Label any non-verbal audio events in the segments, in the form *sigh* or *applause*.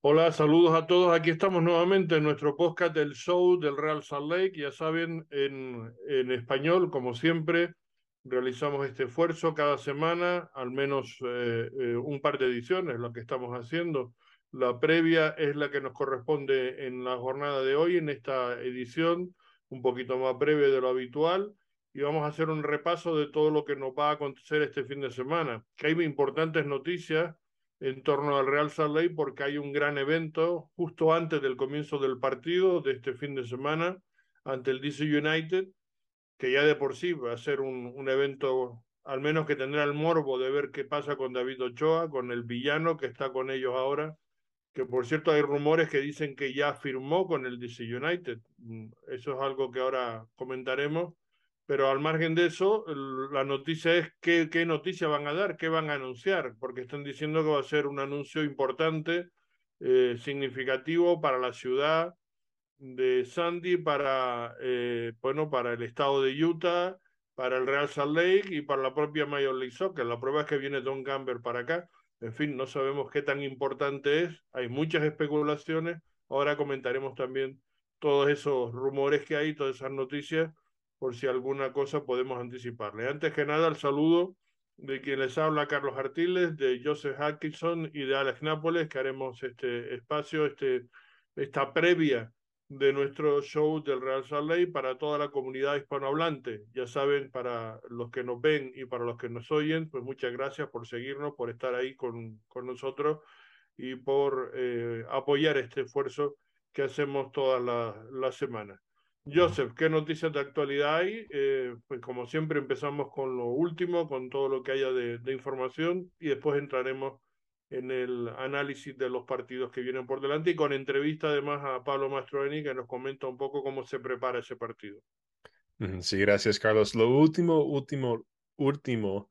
Hola, saludos a todos. Aquí estamos nuevamente en nuestro podcast del show del Real Salt Lake. Ya saben, en, en español, como siempre, realizamos este esfuerzo cada semana, al menos eh, eh, un par de ediciones, lo que estamos haciendo. La previa es la que nos corresponde en la jornada de hoy, en esta edición, un poquito más breve de lo habitual. Y vamos a hacer un repaso de todo lo que nos va a acontecer este fin de semana. Que hay importantes noticias en torno al Real Salt Lake porque hay un gran evento justo antes del comienzo del partido de este fin de semana ante el DC United, que ya de por sí va a ser un, un evento al menos que tendrá el morbo de ver qué pasa con David Ochoa, con el villano que está con ellos ahora, que por cierto hay rumores que dicen que ya firmó con el DC United. Mm, eso es algo que ahora comentaremos pero al margen de eso, la noticia es qué, qué noticia van a dar, qué van a anunciar, porque están diciendo que va a ser un anuncio importante, eh, significativo para la ciudad de Sandy, para, eh, bueno, para el estado de Utah, para el Real Salt Lake y para la propia Major League Soccer. La prueba es que viene Don Gamber para acá. En fin, no sabemos qué tan importante es. Hay muchas especulaciones. Ahora comentaremos también todos esos rumores que hay, todas esas noticias por si alguna cosa podemos anticiparle. Antes que nada, el saludo de quien les habla, Carlos Artiles, de Joseph Atkinson y de Alex Nápoles, que haremos este espacio, este, esta previa de nuestro show del Real Lake para toda la comunidad hispanohablante. Ya saben, para los que nos ven y para los que nos oyen, pues muchas gracias por seguirnos, por estar ahí con, con nosotros y por eh, apoyar este esfuerzo que hacemos todas las la semanas. Joseph, ¿qué noticias de actualidad hay? Eh, pues como siempre empezamos con lo último, con todo lo que haya de, información y después entraremos en el análisis de los partidos que vienen por delante y con entrevista además a Pablo Mastroeni que nos comenta un poco cómo se prepara ese partido. Sí, gracias Carlos. Lo último, último, último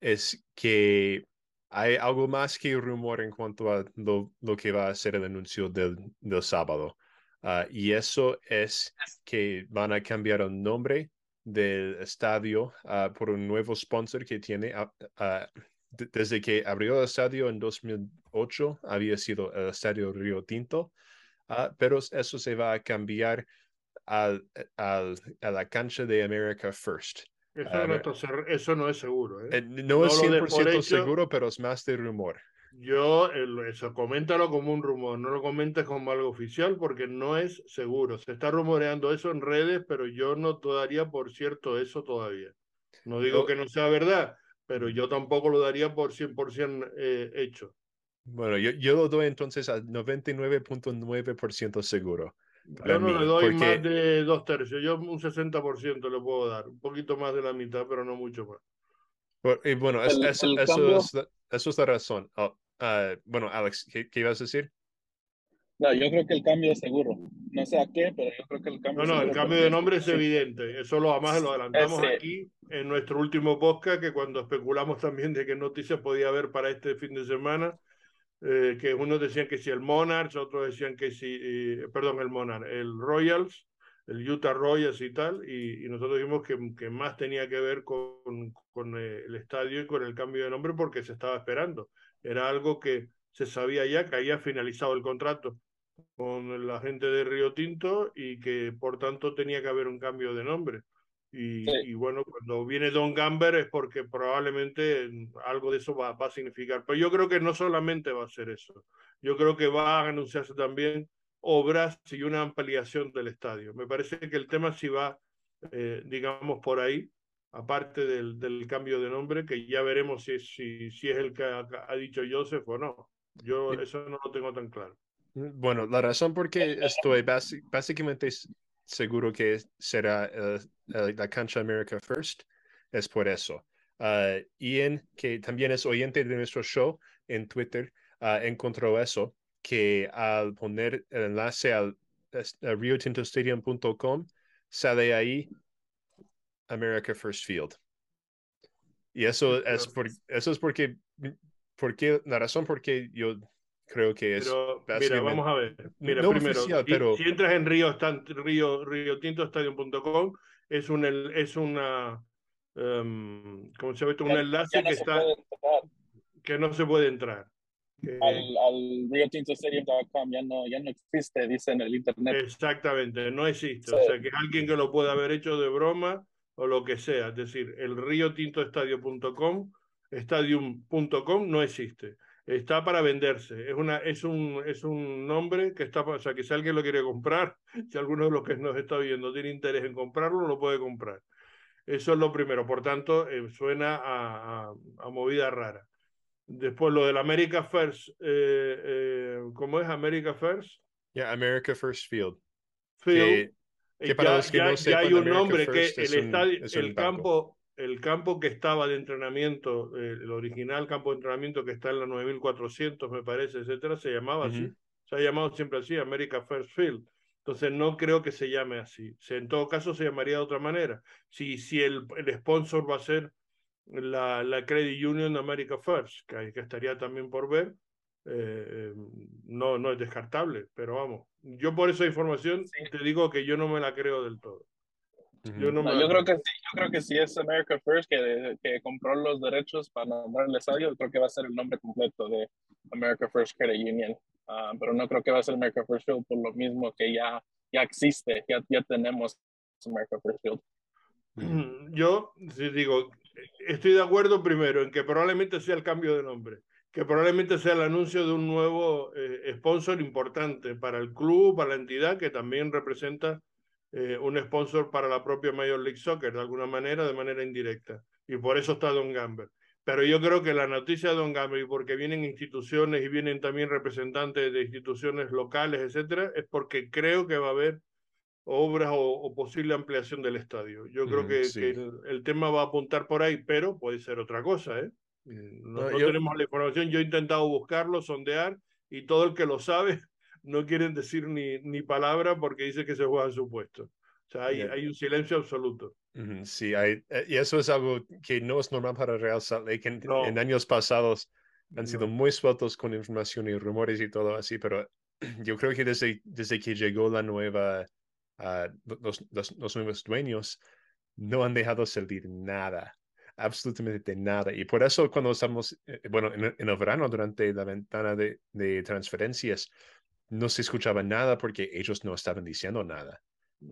es que hay algo más que rumor en cuanto a lo, lo que va a ser el anuncio del, del sábado. Uh, y eso es que van a cambiar el nombre del estadio uh, por un nuevo sponsor que tiene. Uh, desde que abrió el estadio en 2008 había sido el estadio Río Tinto, pero eso se va a cambiar al, al, a la cancha de America First. Eso, no, eso no, es seguro. ¿eh? Eh, no, no, es 100% hecho, seguro, pero es más de rumor. Yo, eso, coméntalo como un rumor, no lo comentes como algo oficial porque no es seguro. Se está rumoreando eso en redes, pero yo no daría por cierto eso todavía. No digo yo, que no sea verdad, pero yo tampoco lo daría por 100% eh, hecho. Bueno, yo, yo lo doy entonces al 99.9% seguro. Yo no mí, le doy porque... más de dos tercios, yo un 60% le puedo dar, un poquito más de la mitad, pero no mucho más. Y bueno, es, el, es, el eso, cambio... es, eso es la razón. Oh, uh, bueno, Alex, ¿qué, ¿qué, ibas a decir? No, yo creo que el cambio es seguro. No sé a qué, pero yo creo que el cambio No, no, el cambio de nombre es evidente. Eso lo además lo adelantamos Ese... aquí en nuestro último podcast, que cuando especulamos también de qué noticias podía haber para este fin de semana, eh, que unos decían que si el Monarchs, otros decían que si, eh, perdón, el Monarch, el Royals, el Utah Royals y tal, y, y nosotros dijimos que, que, más tenía que ver con, con eh, el estadio y con el cambio de nombre porque se estaba esperando. Era algo que se sabía ya que había finalizado el contrato con la gente de Río Tinto y que por tanto tenía que haber un cambio de nombre. Y, sí. y bueno, cuando viene Don Gamber es porque probablemente algo de eso va, va, a significar. Pero yo creo que no solamente va a ser eso, yo creo que va a anunciarse también obras y una ampliación del estadio. Me parece que el tema sí va, eh, digamos, por ahí, aparte del, del, cambio de nombre, que ya veremos si, si, si es el que ha, ha, dicho Joseph o no. Yo eso no lo tengo tan claro. Bueno, la razón por qué estoy básicamente seguro que será uh, uh, la cancha America First es por eso. Uh, Ian, que también es oyente de nuestro show en Twitter, encontró eso que al poner el enlace al, al riotintostadium.com sale ahí America First Field. Y eso es, por, eso es porque, porque, la razón por qué yo creo que es. Pero, mira, vamos a ver. Mira, no primero, oficial, pero... si, si, entras en Río, Río, Río Stadium.com, es, un, es una. Um, ¿Cómo se llama? Un enlace que está. Que no se puede entrar. al, al RioTintoStadium.com ya no, ya no existe, dice en el internet. Exactamente, no existe. O sea, que alguien que lo pueda haber hecho de broma o lo que sea. Es decir, el riotintoestadio.com, stadium.com no existe. Está para venderse. Es, una, es, un, es un nombre que está, o sea, que si alguien lo quiere comprar, *laughs* si alguno de los que nos está viendo tiene interés en comprarlo, lo puede comprar. Eso es lo primero. Por tanto, eh, suena a, a, a movida rara. Después lo del America First, eh, eh, ¿cómo es America First? Yeah, America First Field. Field. Que, que para ya, los que ya, no sepan, ya hay un nombre que el, estadio, el campo, el campo que estaba de entrenamiento, el original campo de entrenamiento que está en la 9400, me parece, etcétera, se llamaba uh -huh. así. Se ha llamado siempre así, America First Field. Entonces no creo que se llame así. En todo caso se llamaría de otra manera. Si, si el, el sponsor va a ser la, la Credit Union America First, que, que estaría también por ver, eh, no, no es descartable, pero vamos, yo por esa información sí. te digo que yo no me la creo del todo. Yo, no no, yo creo que sí, yo creo que si es America First que, que compró los derechos para nombrar el estadio, creo que va a ser el nombre completo de America First Credit Union. Uh, pero no creo que va a ser America First Field por lo mismo que ya, ya existe, ya, ya tenemos America First Field. Yo sí digo, estoy de acuerdo primero en que probablemente sea el cambio de nombre, que probablemente sea el anuncio de un nuevo eh, sponsor importante para el club, para la entidad, que también representa eh, un sponsor para la propia Major League Soccer, de alguna manera, de manera indirecta. Y por eso está Don Gamber. Pero yo creo que la noticia de Don Gamber, y porque vienen instituciones y vienen también representantes de instituciones locales, etcétera, es porque creo que va a haber obras o, o, posible ampliación del estadio. Yo creo mm, que, sí. que el, el, tema va a apuntar por ahí, pero puede ser otra cosa. ¿eh? No, no, no yo... tenemos la información. Yo he intentado buscarlo, sondear, y todo el que lo sabe *laughs* no quieren decir ni, ni palabra porque dice que se juega en su puesto. O sea, hay, hay un silencio absoluto. Sí, hay, eh, y eso es algo que no es normal para Real Salt Lake. En, no. en años pasados han sido muy sueltos con información y rumores y todo así, pero *clears throat* yo creo que desde, desde que llegó la nueva uh, los, los, los, nuevos dueños no han dejado salir nada, absolutamente nada. Y por eso cuando estamos, eh, bueno, en, en, el verano, durante la ventana de, de, transferencias, no se escuchaba nada porque ellos no estaban diciendo nada.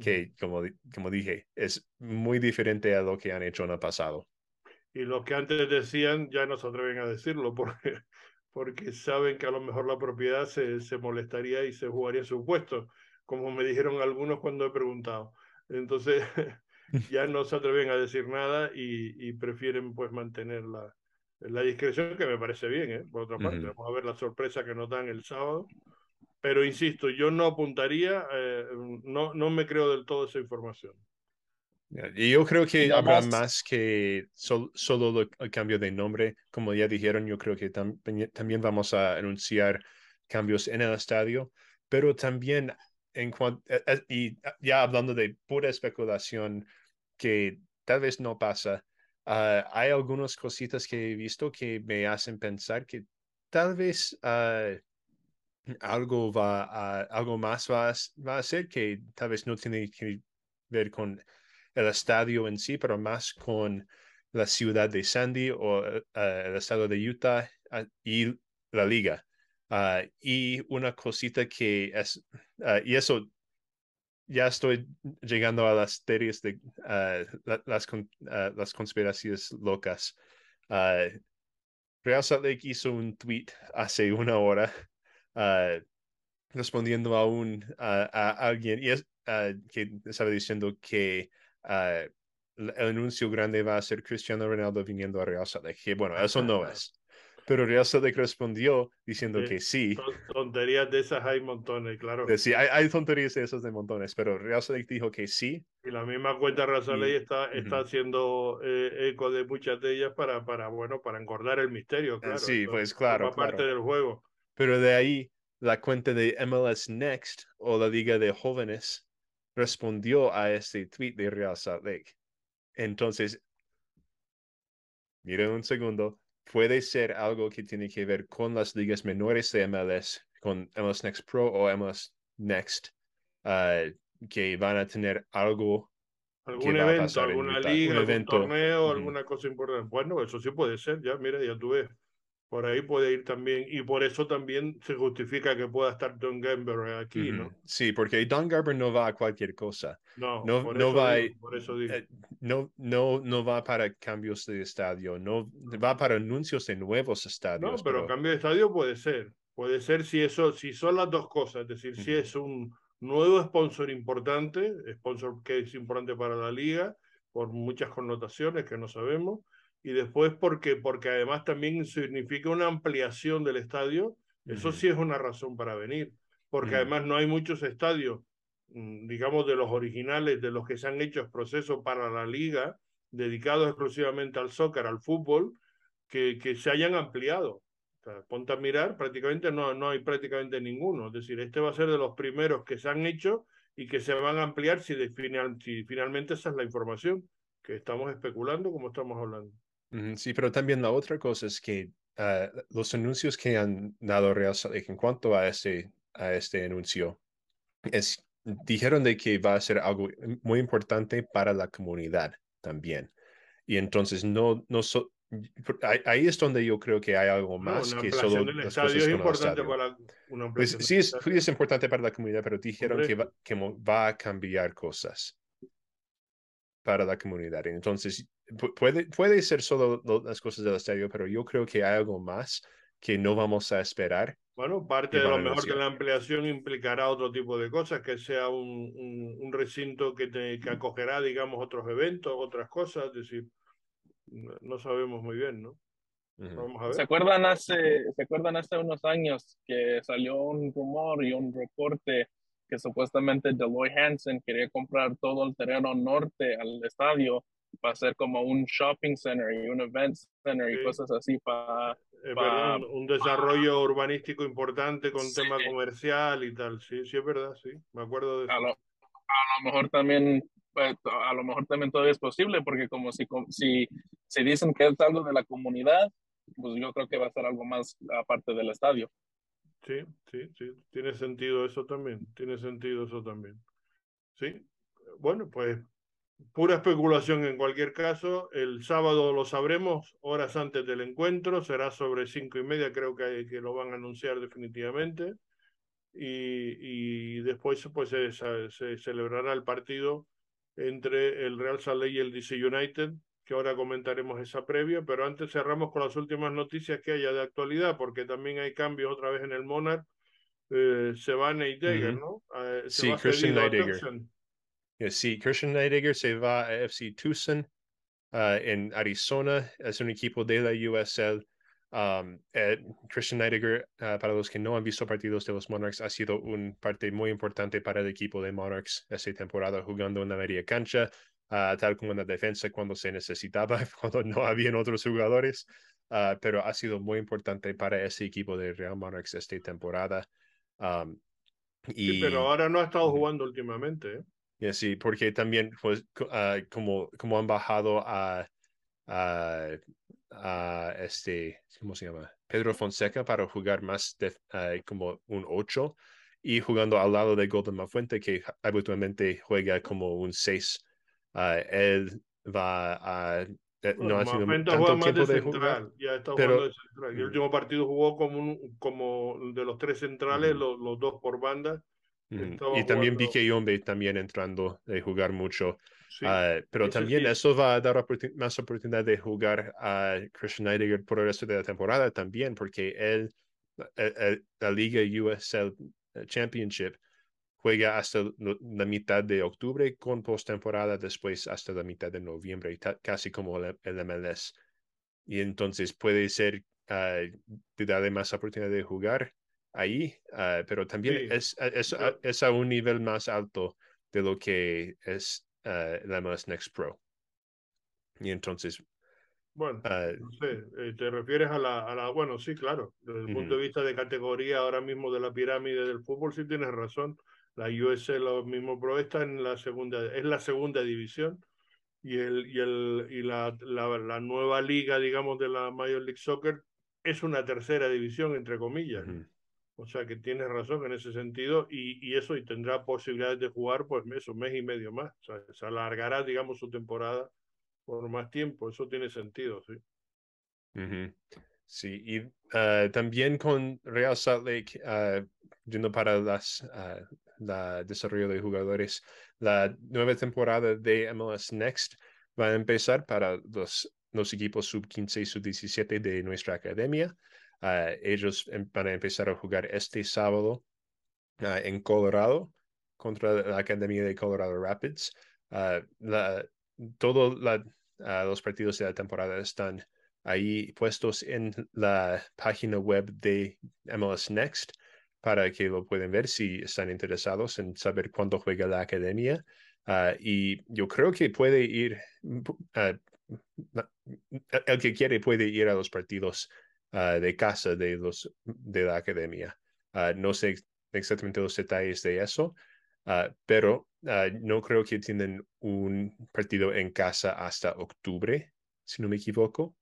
Que, como, como dije, es muy diferente a lo que han hecho en el pasado. Y lo que antes decían ya no se atreven a decirlo porque, *laughs* porque saben que a lo mejor la propiedad se, se molestaría y se jugaría su puesto como me dijeron algunos cuando he preguntado. Entonces *laughs* *laughs* ya no se atreven a decir nada y, y prefieren pues mantener la, la, discreción, que me parece bien, ¿eh? por otra parte. Uh -huh. Vamos a ver la sorpresa que nos dan el sábado. Pero insisto, yo no apuntaría, eh, no, no me creo del todo esa información. Y yo creo que habrá más, que sol, solo lo, el cambio de nombre. Como ya dijeron, yo creo que tam también vamos a anunciar cambios en el estadio, pero también en cuanto, eh, y ya hablando de pura especulación que tal vez no pasa, uh, hay algunas cositas que he visto que me hacen pensar que tal vez uh, algo va algo más va a, va a ser que tal vez no tiene que ver con el estadio en sí, pero más con la ciudad de Sandy o uh, el estado de Utah y la liga. Y una cosita que es, y eso ya estoy llegando a las teorías de uh, la, las, las conspiraciones locas. Real Salt Lake hizo un tweet hace una hora respondiendo a un a alguien y es, que estaba diciendo que el anuncio grande va a ser Cristiano Ronaldo viniendo a Real Salt Lake. Que bueno, eso no es. Pero Lake respondió diciendo sí, que sí. Tonterías de esas hay montones, claro. Sí, hay, hay, tonterías de esas de montones, pero Lake dijo que sí. Y la misma cuenta Real Salt Lake está, uh -huh. está haciendo eh, eco de muchas de ellas para, para, bueno, para engordar el misterio, claro. Sí, pues claro. parte claro. del juego. Pero de ahí, la cuenta de MLS Next o la Liga de Jóvenes respondió a este tweet de Real Salt Lake. Entonces, miren un segundo, puede ser algo que tiene que ver con las ligas menores de MLS, con MLS Next Pro o MLS Next, uh, que van a tener algo. Algún evento, alguna liga, algún evento. torneo, alguna cosa importante. Bueno, eso sí puede ser, ya, mira, ya tú ves. Por ahí puede ir también, y por eso también se justifica que pueda estar Don Garber aquí, ¿no? Sí, porque Don Garber no va a cualquier cosa. No, no, no va, por eso digo. Eh, no, no, no va para cambios de estadio, no va para anuncios de nuevos estadios. No, pero, cambio de estadio puede ser, puede ser si eso, si son las dos cosas, es decir, si es un nuevo sponsor importante, sponsor que es importante para la liga, por muchas connotaciones que no sabemos, y después porque, porque además también significa una ampliación del estadio, eso sí es una razón para venir, porque además no hay muchos estadios, mm, digamos, de los originales, de los que se han hecho procesos para la liga, dedicados exclusivamente al soccer, al fútbol, que, que se hayan ampliado. O ponte a mirar, prácticamente no, no hay prácticamente ninguno. Es decir, este va a ser de los primeros que se han hecho y que se van a ampliar si, final, si finalmente esa es la información que estamos especulando como estamos hablando. Sí, pero también la otra cosa es que ah, los anuncios que han dado Real en cuanto a este, a este anuncio, es, dijeron de que va a ser algo muy importante para la comunidad también. Y entonces no, no ahí es donde yo creo que hay algo más que solo las cosas es importante para una pues, sí, es, es, importante para la comunidad, pero dijeron que va, que va a cambiar cosas para la comunidad. Entonces, puede, puede ser solo las cosas del estadio, pero yo creo que hay algo más que no vamos a esperar. Bueno, parte de lo mejor de la ampliación implicará otro tipo de cosas, que sea un, un, recinto que, que acogerá, digamos, otros eventos, otras cosas, es decir, no sabemos muy bien, ¿no? Vamos a ver. ¿Se acuerdan, hace, ¿Se acuerdan hace unos años que salió un rumor y un reporte que supuestamente Deloitte Hansen quería comprar todo el terreno norte al estadio para hacer como un shopping center y un event center y cosas así para... un desarrollo urbanístico importante con tema comercial y tal, sí, sí es verdad, sí, me acuerdo de eso. A lo, a lo mejor también, pues, a lo mejor también todavía es posible, porque como si, si, si dicen que es algo de la comunidad, pues yo creo que va a ser algo más aparte del estadio. Sí, sí, sí, tiene sentido eso también, tiene sentido eso también. Sí, bueno, pues pura especulación en cualquier caso. El sábado lo sabremos, horas antes del encuentro, será sobre cinco y media, creo que, que lo van a anunciar definitivamente. Y, y después pues se, se, celebrará el partido entre el Real Salt y el DC United que ahora comentaremos esa previa, pero antes cerramos con las últimas noticias que haya de actualidad, porque también hay cambios otra vez en el Monarch. Eh, se va Neidegger, ¿no? Eh, sí, Christian Neidegger. sí, Christian Neidegger se va a FC Tucson uh, en Arizona, es un equipo de la USL. Um, eh, Christian Neidegger, uh, para los que no han visto partidos de los Monarchs, ha sido un parte muy importante para el equipo de Monarchs esta temporada, jugando en la media cancha, Ah, tal como en la defensa cuando se necesitaba, *laughs* cuando no habían otros jugadores, uh, pero ha sido muy importante para ese equipo de Real Monarchs esta temporada. y, sí, pero ahora no ha estado jugando últimamente. ¿eh? Sí, porque también pues, uh, como, como han bajado a, a, a, este, ¿cómo se llama? Pedro Fonseca para jugar más de, como un 8 y jugando al lado de Golden Mafuente que habitualmente juega como un 6 uh, él va a eh, no ha sido tanto tiempo de, central, ya está pero, de central. el último partido jugó como, un, como de los tres centrales, los, los, dos por banda. Y también vi que Yombe también entrando de jugar mucho. Uh, pero también eso va a dar más oportunidad de jugar a Christian Heidegger por el resto de la temporada también, porque él, el, el, la Liga USL Championship juega hasta la mitad de octubre con postemporada, después hasta la mitad de noviembre, casi como el, MLS. Y entonces puede ser uh, te da más oportunidad de jugar ahí, ah, pero también es, es, es, a un nivel más alto de lo que es uh, la MLS Next Pro. Y entonces... Bueno, no sé, eh, te refieres a la, a la, bueno, sí, claro, desde el punto de vista de categoría ahora mismo de la pirámide del fútbol, sí tienes razón la USL lo mismo Pro está en la segunda, es la segunda división y, el, y, el, y la, la, nueva liga, digamos, de la Major League Soccer es una tercera división, entre comillas. O sea que tienes razón en ese sentido y, y, eso y tendrá posibilidades de jugar pues eso, mes y medio más. O sea, se alargará, digamos, su temporada por más tiempo. Eso tiene sentido, sí. Sí, y también con Real Salt Lake, yendo para las, la desarrollo de jugadores, la nueva temporada de MLS Next va a empezar para los, los equipos sub-15 y sub-17 de nuestra academia. Ellos em, van a empezar a jugar este sábado en Colorado contra la Academia de Colorado Rapids. la, todos los partidos de la temporada están ahí puestos en la página web de MLS Next para que lo puedan ver si están interesados en saber cuándo juega la academia. Ah, y yo creo que puede ir, uh, el que quiere puede ir a los partidos uh, de casa de, los, de la academia. no sé exactamente los detalles de eso, pero no creo que tienen un partido en casa hasta octubre, si no me equivoco.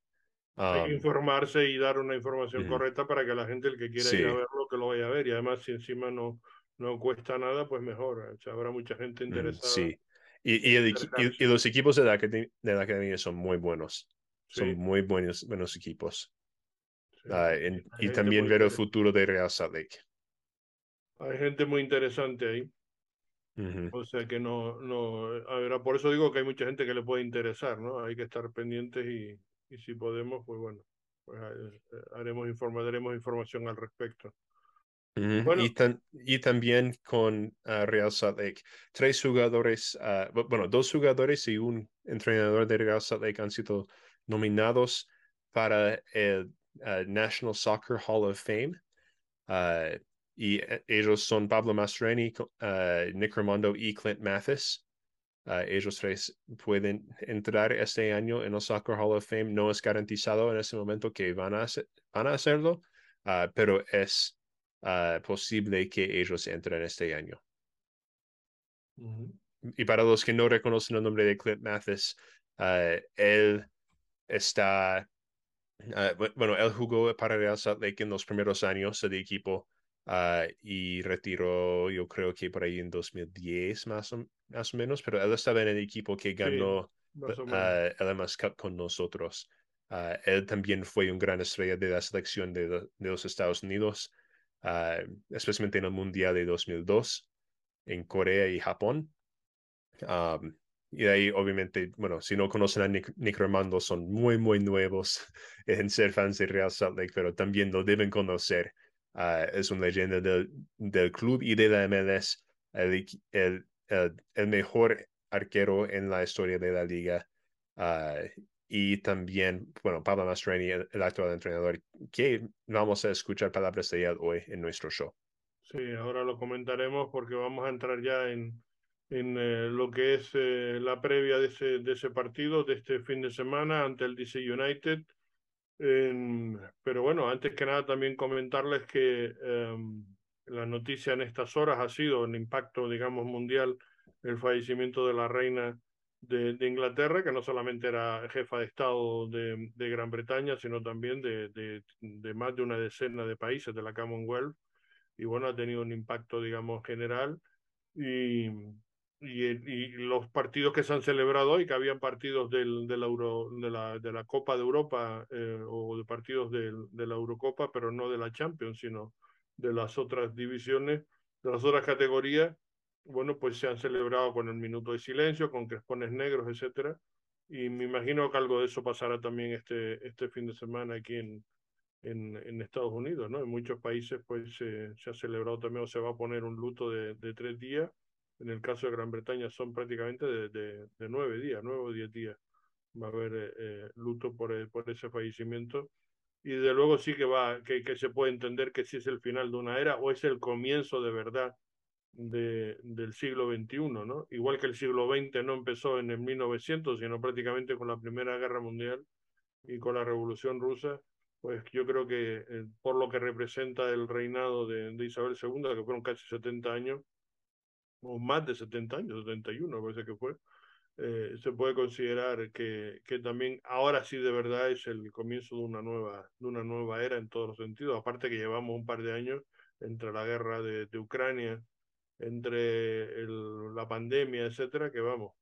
Hay que informarse y dar una información correcta para que la gente, el que quiera ir a verlo, que lo vaya a ver. Y además, si encima no, no cuesta nada, pues mejor. habrá mucha gente interesada. Sí. Y, y, los equipos de la, de la, academia son muy buenos. Son muy buenos, buenos equipos. Ah, y también ver el futuro de Real Salt Lake. Hay gente muy interesante ahí. O sea que no, no, a ver, por eso digo que hay mucha gente que le puede interesar, ¿no? Hay que estar pendientes y, y si podemos, pues bueno, pues eh, haremos daremos información al respecto. bueno, y, y, también con ah, Real Salt Lake, tres jugadores, ah, bueno, dos jugadores y un entrenador de Real Salt Lake han sido nominados para el ah, National Soccer Hall of Fame. y eh, ellos son Pablo Mastroeni, Nick Ramondo y Clint Mathis. Ah, ellos tres pueden entrar este año en el Soccer Hall of Fame. No es garantizado en este momento que van a, van a hacerlo, uh, pero es uh, posible que ellos entren este año. Y para los que no reconocen el nombre de Clint Mathis, él está, bueno, él jugó para Real Salt Lake en los primeros años del equipo Ah, y retiró, yo creo que por ahí en 2010 más o, más o menos, pero él estaba en el equipo que ganó el MS Cup con nosotros. Ah, él también fue un gran estrella de la selección de, de los Estados Unidos, ah, especialmente en el Mundial de 2002 en Corea y Japón. Y de ahí, obviamente, bueno, si no conocen a Nick, Nick Romando, son muy, muy nuevos *laughs* en ser fans de Real Salt Lake, pero también lo deben conocer. Ah, es una leyenda del, del, club y de la MLS, el, el, el, mejor arquero en la historia de la liga. Ah, y también, bueno, Pablo Mastroeni, el, actual entrenador, que vamos a escuchar palabras de él hoy en nuestro show. Sí, ahora lo comentaremos porque vamos a entrar ya en, en eh, lo que es eh, la previa de ese, de ese partido, de este fin de semana ante el DC United pero bueno, antes que nada también comentarles que em, la noticia en estas horas ha sido el impacto, digamos, mundial, el fallecimiento de la reina de, Inglaterra, que no solamente era jefa de Estado de, de Gran Bretaña, sino también de, de, más de una decena de países de la Commonwealth. Y bueno, ha tenido un impacto, digamos, general. Y, y, los partidos que se han celebrado hoy, que habían partidos del, del Euro, de, la, de la Copa de Europa eh, o de partidos del, de la Eurocopa, pero no de la Champions, sino de las otras divisiones, de las otras categorías, bueno, pues se han celebrado con el minuto de silencio, con crespones negros, etcétera, y me imagino que algo de eso pasará también este, este fin de semana aquí en, en, en Estados Unidos, ¿no? En muchos países, pues se ha celebrado también o se va a poner un luto de, de tres días en el caso de Gran Bretaña son prácticamente de, de, nueve días, nueve o diez días. Va a haber eh, eh, luto por, eh, por ese fallecimiento. Y de luego sí que, va, que, que se puede entender que si es el final de una era o es el comienzo de verdad de, del siglo XXI, ¿no? Igual que el siglo XX no empezó en el 1900, sino prácticamente con la Primera Guerra Mundial y con la Revolución Rusa, pues yo creo que por lo que representa el reinado de, de Isabel II, que fueron casi 70 años, o más de 70 años, 71 parece que fue, eh, se puede considerar que, que también ahora sí de verdad es el comienzo de una nueva, de una nueva era en todos los sentidos, aparte que llevamos un par de años entre la guerra de, de Ucrania, entre el, la pandemia, etcétera, que vamos,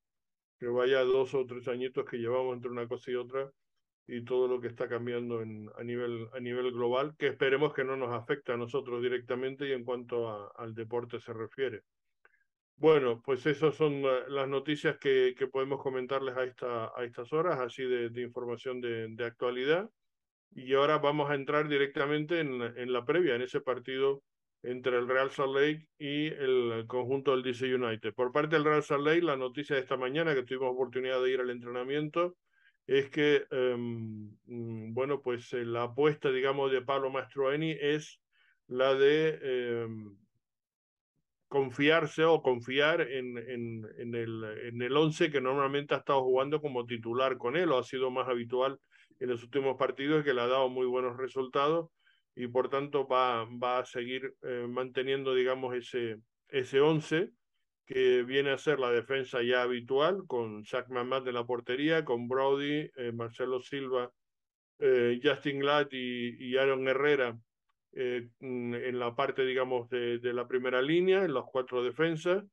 que vaya dos o tres añitos que llevamos entre una cosa y otra, y todo lo que está cambiando en, a, nivel, a nivel global, que esperemos que no nos afecte a nosotros directamente y en cuanto al deporte se refiere. Bueno, pues esas son las noticias que, que podemos comentarles a, esta, a estas horas, así de, de información de, de, actualidad. Y ahora vamos a entrar directamente en, en, la previa, en ese partido entre el Real Salt Lake y el conjunto del DC United. Por parte del Real Salt Lake, la noticia de esta mañana, que tuvimos oportunidad de ir al entrenamiento, es que, um, bueno, pues eh, la apuesta, digamos, de Pablo Mastroeni es la de um, confiarse o confiar en, en, en, el, en el once que normalmente ha estado jugando como titular con él o ha sido más habitual en los últimos partidos que le ha dado muy buenos resultados y por tanto va, va a seguir eh, manteniendo, digamos, ese, ese once que viene a ser la defensa ya habitual con Zach Mamad de la portería, con Brody, eh, Marcelo Silva, eh, Justin Glad y, y Aaron Herrera eh, mm, en la parte, digamos, de, la primera línea, en las cuatro defensas.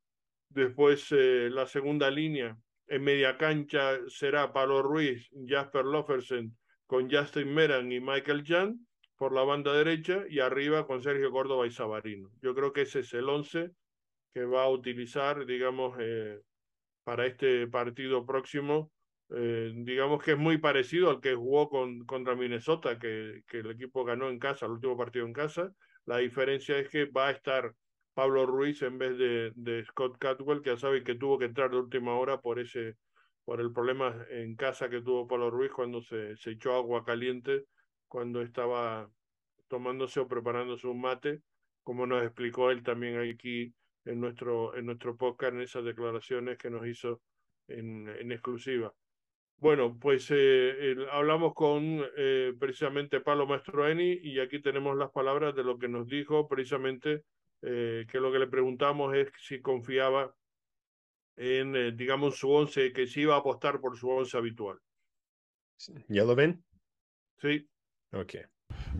Después eh, la segunda línea en media cancha será Pablo Ruiz, Jasper Lofersen con Justin Meran y Michael Jan por la banda derecha y arriba con Sergio Córdoba y Sabarino. Yo creo que ese es el once que va a utilizar, digamos, eh, para este partido próximo eh, digamos que es muy parecido al que jugó con, contra Minnesota, que, que, el equipo ganó en casa, el último partido en casa. La diferencia es que va a estar Pablo Ruiz en vez de, Scott Catwell, que ya sabe que tuvo que entrar de última hora por ese por el problema en casa que tuvo Pablo Ruiz cuando se, se echó agua caliente, cuando estaba tomándose o preparándose un mate, como nos explicó él también aquí en nuestro, en nuestro podcast, en esas declaraciones que nos hizo en exclusiva. Bueno, pues eh, hablamos con eh, precisamente Pablo Mastroeni y aquí tenemos las palabras de lo que nos dijo precisamente, eh, que lo que le preguntamos es si confiaba en, eh, digamos, su once, que si iba a apostar por su once habitual. ¿Ya lo ven? Sí. Ok.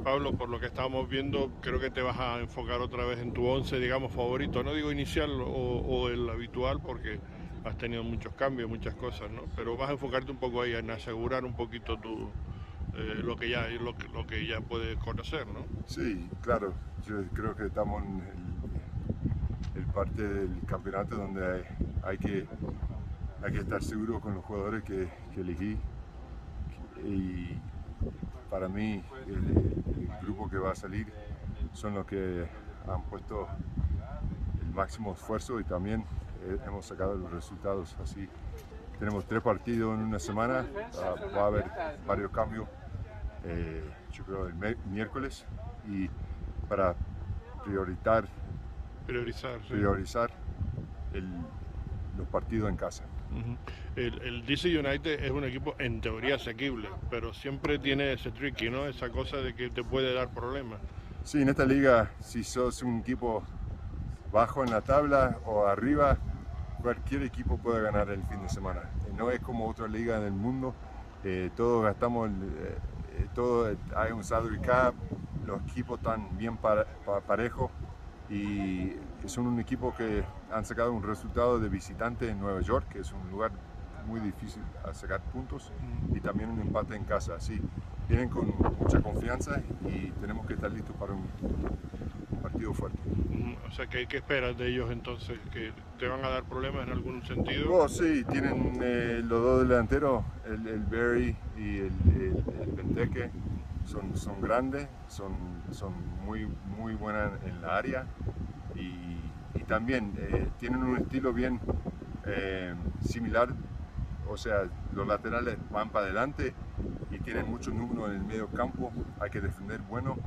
Pablo, por lo que estábamos viendo, creo que te vas a enfocar otra vez en tu once, digamos, favorito. No digo inicial o, o el habitual, porque has tenido muchos cambios, muchas cosas, ¿no? Pero vas a enfocarte un poco ahí en asegurar un poquito tu, eh, lo que ya lo lo que ya puedes conocer, ¿no? Sí, claro. Yo creo que estamos en el, parte del campeonato donde hay, hay, que, hay que estar seguro con los jugadores que, elegí. Y para mí el, el, grupo que va a salir son los que han puesto el máximo esfuerzo y también hemos sacado los resultados así. Tenemos tres partidos en una semana, uh, va a haber varios cambios, eh, yo creo el miércoles, y para priorizar, priorizar, sí. priorizar el, los partidos en casa. Uh -huh. el, el, DC United es un equipo en teoría asequible, pero siempre tiene ese tricky, ¿no? Esa cosa de que te puede dar problemas. Sí, en esta liga, si sos un equipo bajo en la tabla o arriba, cualquier equipo puede ganar el fin de semana. No es como otra liga en el mundo, eh, todos gastamos, eh, eh, todo, hay un salary cap, los equipos están bien para, parejos y son un equipo que han sacado un resultado de visitante en Nueva York, que es un lugar muy difícil a sacar puntos y también un empate en casa. Así, vienen con mucha confianza y tenemos que estar listos para un, partido fuerte. O sea, ¿qué, ¿qué, esperas de ellos entonces? ¿Que te van a dar problemas en algún sentido? Oh, sí, tienen eh, los dos delanteros, el, el Berry y el, el, el Penteque, son, son grandes, son, son muy, muy buenas en la área y, y también eh, tienen un estilo bien eh, similar, o sea, los laterales van para adelante y tienen muchos números en el medio campo, hay que defender bueno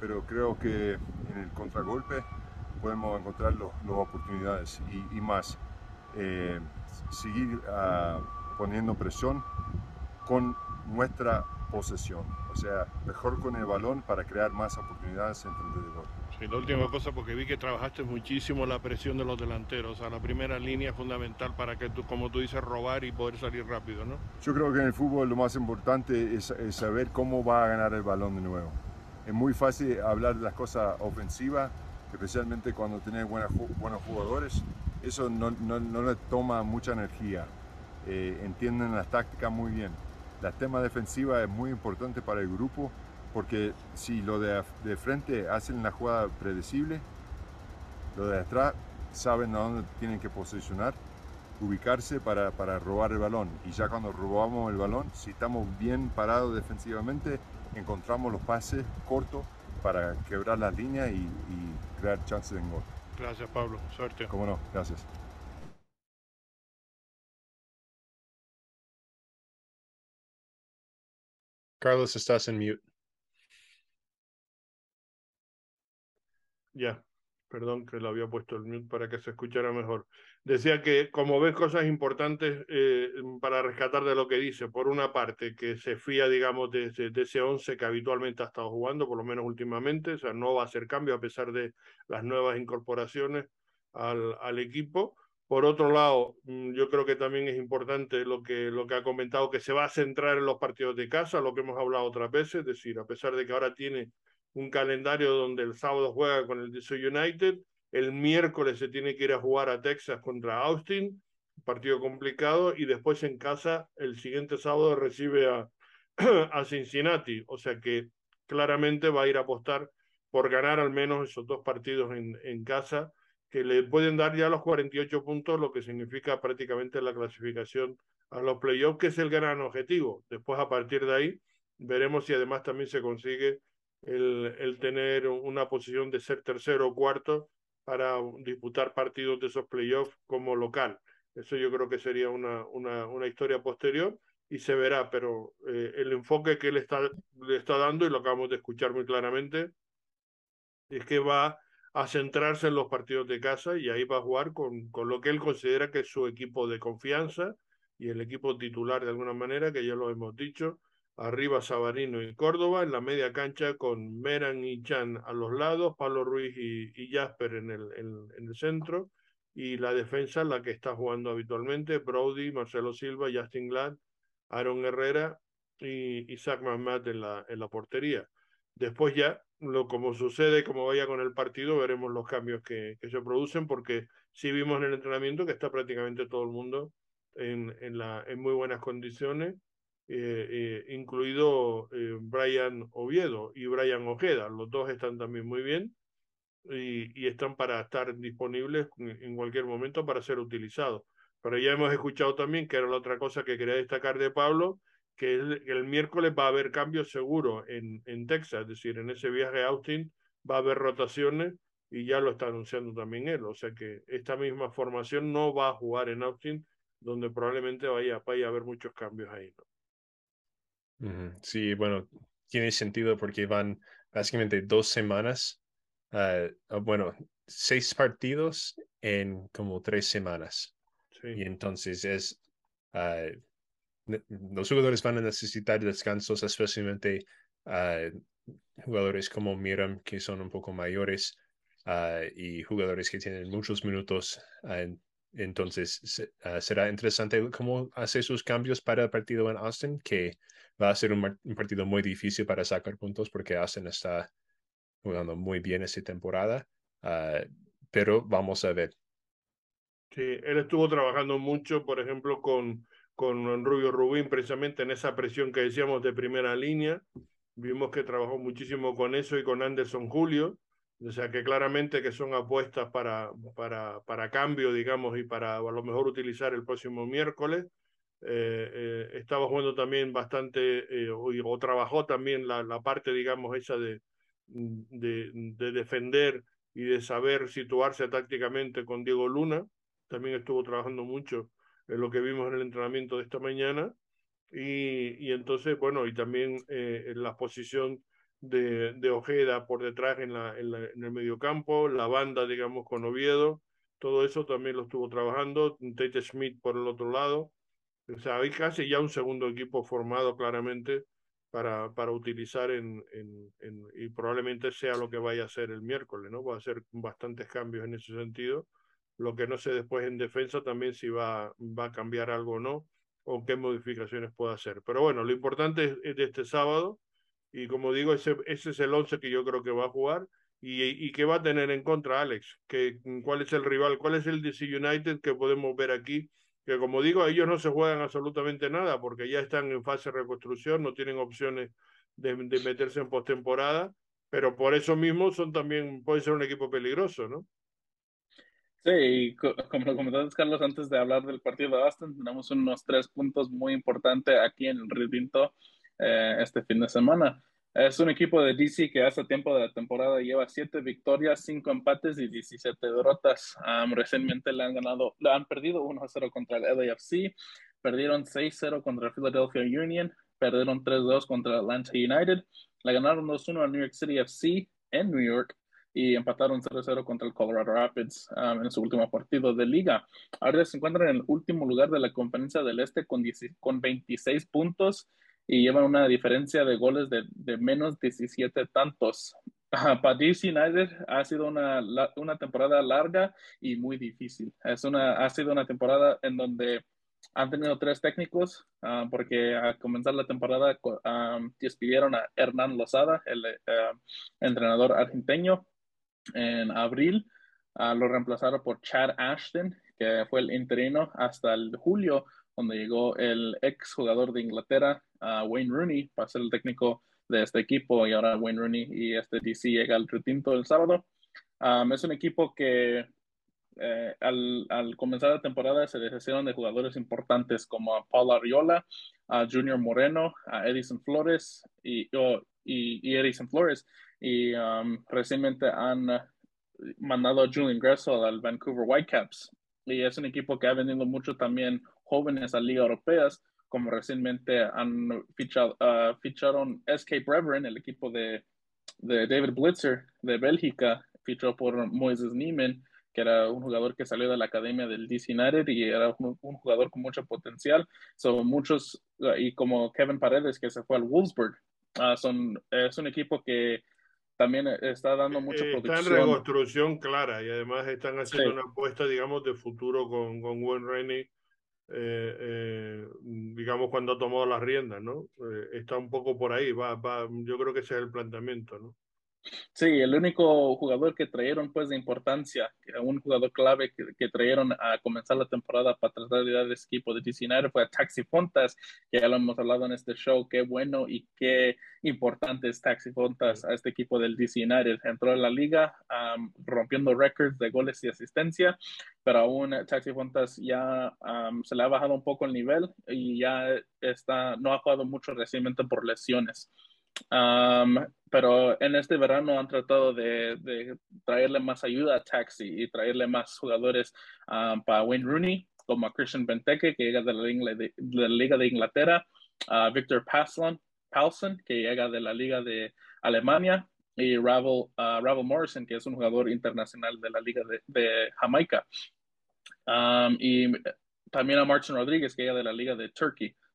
pero creo que en el contragolpe podemos encontrar las oportunidades y, y más. Eh, seguir uh, poniendo presión con nuestra posesión, o sea, mejor con el balón para crear más oportunidades en alrededor. Sí, la última cosa, porque vi que trabajaste muchísimo la presión de los delanteros, o sea, la primera línea es fundamental para que tú, como tú dices, robar y poder salir rápido, ¿no? Yo creo que en el fútbol lo más importante es, es saber cómo va a ganar el balón de nuevo es muy fácil hablar de las cosas ofensivas, especialmente cuando tienes buenos jugadores. Eso no, no, no le toma mucha energía. Eh, entienden las tácticas muy bien. la tema defensiva es muy importante para el grupo porque si lo de, de frente hacen la jugada predecible, lo de atrás saben a dónde tienen que posicionar, ubicarse para, para robar el balón. Y ya cuando robamos el balón, si estamos bien parados defensivamente, encontramos los pases cortos para quebrar la línea y, y crear chances de gol. Gracias, Pablo. Suerte. Cómo no, gracias. Carlos, estás en mute. Ya, perdón que lo había puesto el mute para que se escuchara mejor. Decía que como ves cosas importantes eh, para rescatar de lo que dice, por una parte que se fía, digamos, de, de, ese 11 que habitualmente ha estado jugando, por lo menos últimamente, o sea, no va a hacer cambio a pesar de las nuevas incorporaciones al, al equipo. Por otro lado, mm, yo creo que también es importante lo que, lo que ha comentado, que se va a centrar en los partidos de casa, lo que hemos hablado otras veces, es decir, a pesar de que ahora tiene un calendario donde el sábado juega con el DC United, el miércoles se tiene que ir a jugar a Texas contra Austin, partido complicado, y después en casa el siguiente sábado recibe a, *clears throat* a Cincinnati, o sea que claramente va a ir a apostar por ganar al menos esos dos partidos en, en casa que le pueden dar ya los 48 puntos, lo que significa prácticamente la clasificación a los playoffs, que es el gran objetivo. Después, a partir de ahí, veremos si además también se consigue el, tener una posición de ser tercero o cuarto para disputar partidos de esos playoffs como local. Eso yo creo que sería una, una, una historia posterior y se verá, pero eh, el enfoque que él está, le está dando, y lo acabamos de escuchar muy claramente, es que va a centrarse en los partidos de casa y ahí va a jugar con, con lo que él considera que es su equipo de confianza y el equipo titular de alguna manera, que ya lo hemos dicho, arriba Sabarino y Córdoba, en la media cancha con Meran y Chan a los lados, Pablo Ruiz y, Jasper en el, en, en, el centro, y la defensa la que está jugando habitualmente, Brody, Marcelo Silva, Justin Glad, Aaron Herrera y Isaac Mahmat en la, en la portería. Después ya, lo, como sucede, como vaya con el partido, veremos los cambios que, que se producen, porque sí vimos en el entrenamiento que está prácticamente todo el mundo en, en, la, en muy buenas condiciones, eh, eh, incluido eh, Brian Oviedo y Brian Ojeda. Los dos están también muy bien y, están para estar disponibles en cualquier momento para ser utilizados. Pero ya hemos escuchado también, que era la otra cosa que quería destacar de Pablo, que el, el, miércoles va a haber cambios seguros en, Texas, es decir, en ese viaje a Austin va a haber rotaciones y ya lo está anunciando también él, o sea que esta misma formación no va a jugar en Austin, donde probablemente vaya, vaya a haber muchos cambios ahí. Sí, bueno, tiene sentido porque van básicamente dos semanas, uh, bueno, seis partidos en como tres semanas. Sí. Y entonces es... Uh, los jugadores van a necesitar descansos, especialmente uh, jugadores como Miram, que son un poco mayores, uh, y jugadores que tienen muchos minutos. Uh, entonces, será interesante cómo hace sus cambios para el partido en Austin, que va a ser un, un partido muy difícil para sacar puntos porque Austin está jugando muy bien esta temporada. pero vamos a ver. Sí, él estuvo trabajando mucho, por ejemplo, con con Rubio Rubín precisamente en esa presión que decíamos de primera línea. Vimos que trabajó muchísimo con eso y con Anderson Julio, o sea que claramente que son apuestas para, para, para cambio, digamos, y para a lo mejor utilizar el próximo miércoles. Eh, eh, estaba jugando también bastante, eh, o, o, trabajó también la, la, parte, digamos, esa de, de, de defender y de saber situarse tácticamente con Diego Luna. También estuvo trabajando mucho es lo que vimos en el entrenamiento de esta mañana. Y, y entonces, bueno, y también eh, en la posición de, Ojeda por detrás en, la, en, la, el mediocampo, la banda, digamos, con Oviedo, todo eso también lo estuvo trabajando, Tate Smith por el otro lado. O sea, hay casi ya un segundo equipo formado claramente para, para utilizar en, en, y probablemente sea lo que vaya a ser el miércoles, ¿no? Va a ser bastantes cambios en ese sentido lo que no sé después en defensa también si va, va a cambiar algo o no, o qué modificaciones puede hacer. Pero bueno, lo importante es de este sábado, y como digo, ese, ese es el 11 que yo creo que va a jugar, y, y que va a tener en contra Alex, que, cuál es el rival, cuál es el DC United que podemos ver aquí que como digo, ellos no se juegan absolutamente nada porque ya están en fase de reconstrucción, no tienen opciones de, de meterse en postemporada, pero por eso mismo son también, puede ser un equipo peligroso, ¿no? Sí, como lo comentaste, Carlos, antes de hablar del partido de Austin, tenemos unos tres puntos muy importantes aquí en el Ridinto eh, este fin de semana. Es un equipo de DC que hace tiempo de la temporada lleva siete victorias, cinco empates y 17 derrotas. recientemente le han ganado, le han perdido 1-0 contra el LAFC, perdieron 6-0 contra el Philadelphia Union, perdieron 3-2 contra Atlanta United, le ganaron 2-1 al New York City FC en New York y empataron 0-0 contra el Colorado Rapids um, en su último partido de liga. Ahora se encuentran en el último lugar de la conferencia del Este con, con 26 puntos y llevan una diferencia de goles de, de menos 17 tantos. para DC United ha sido una, una temporada larga y muy difícil. Es una, ha sido una temporada en donde han tenido tres técnicos uh, porque al comenzar la temporada um, despidieron a Hernán Lozada, el uh, entrenador argentino, en abril. Lo reemplazaron por Chad Ashton, que fue el interino hasta el julio, donde llegó el ex jugador de Inglaterra, uh, Wayne Rooney, para ser el técnico de este equipo. Y ahora Wayne Rooney y este DC llega al retinto el sábado. Um, es un equipo que eh, al, al, comenzar la temporada se deshicieron de jugadores importantes como a Paul Ariola, a Junior Moreno, a Edison Flores y, oh, y, Edison Flores y um, recientemente han mandado a Julian Gressel al Vancouver Whitecaps y es un equipo que ha vendido mucho también jóvenes a liga europeas como recientemente han fichado uh, ficharon SK Breveren el equipo de, de David Blitzer de Bélgica fichó por Moises Niemann que era un jugador que salió de la academia del DC United y era un, jugador con mucho potencial. Son muchos, uh, y como Kevin Paredes, que se fue al Wolfsburg, son, es un equipo que también está dando mucha producción. Está en reconstrucción clara y además están haciendo una apuesta, digamos, de futuro con, con Wayne Rainey, eh, eh, digamos, cuando ha tomado las riendas, ¿no? Eh, está un poco por ahí, va, va, yo creo que ese es el planteamiento, ¿no? Sí, el único jugador que trajeron pues de importancia, un jugador clave que, que trajeron a comenzar la temporada para tratar de dar el equipo de DC fue a Taxi Fontas, que ya lo hemos hablado en este show, qué bueno y qué importante es Taxi Fontas a este equipo del DC United. Entró en la liga rompiendo récords de goles y asistencia, pero aún Taxi Fontas ya se le ha bajado un poco el nivel y ya está, no ha jugado mucho recientemente por lesiones pero en este verano han tratado de, traerle más ayuda a Taxi y traerle más jugadores para Wayne Rooney, como a Christian Benteke, que llega de la Liga de, la Liga de Inglaterra, a Victor Paslon, Paulson, que llega de la Liga de Alemania, y Ravel, uh, Morrison, que es un jugador internacional de la Liga de, Jamaica. y también a Martin Rodríguez, que llega de la Liga de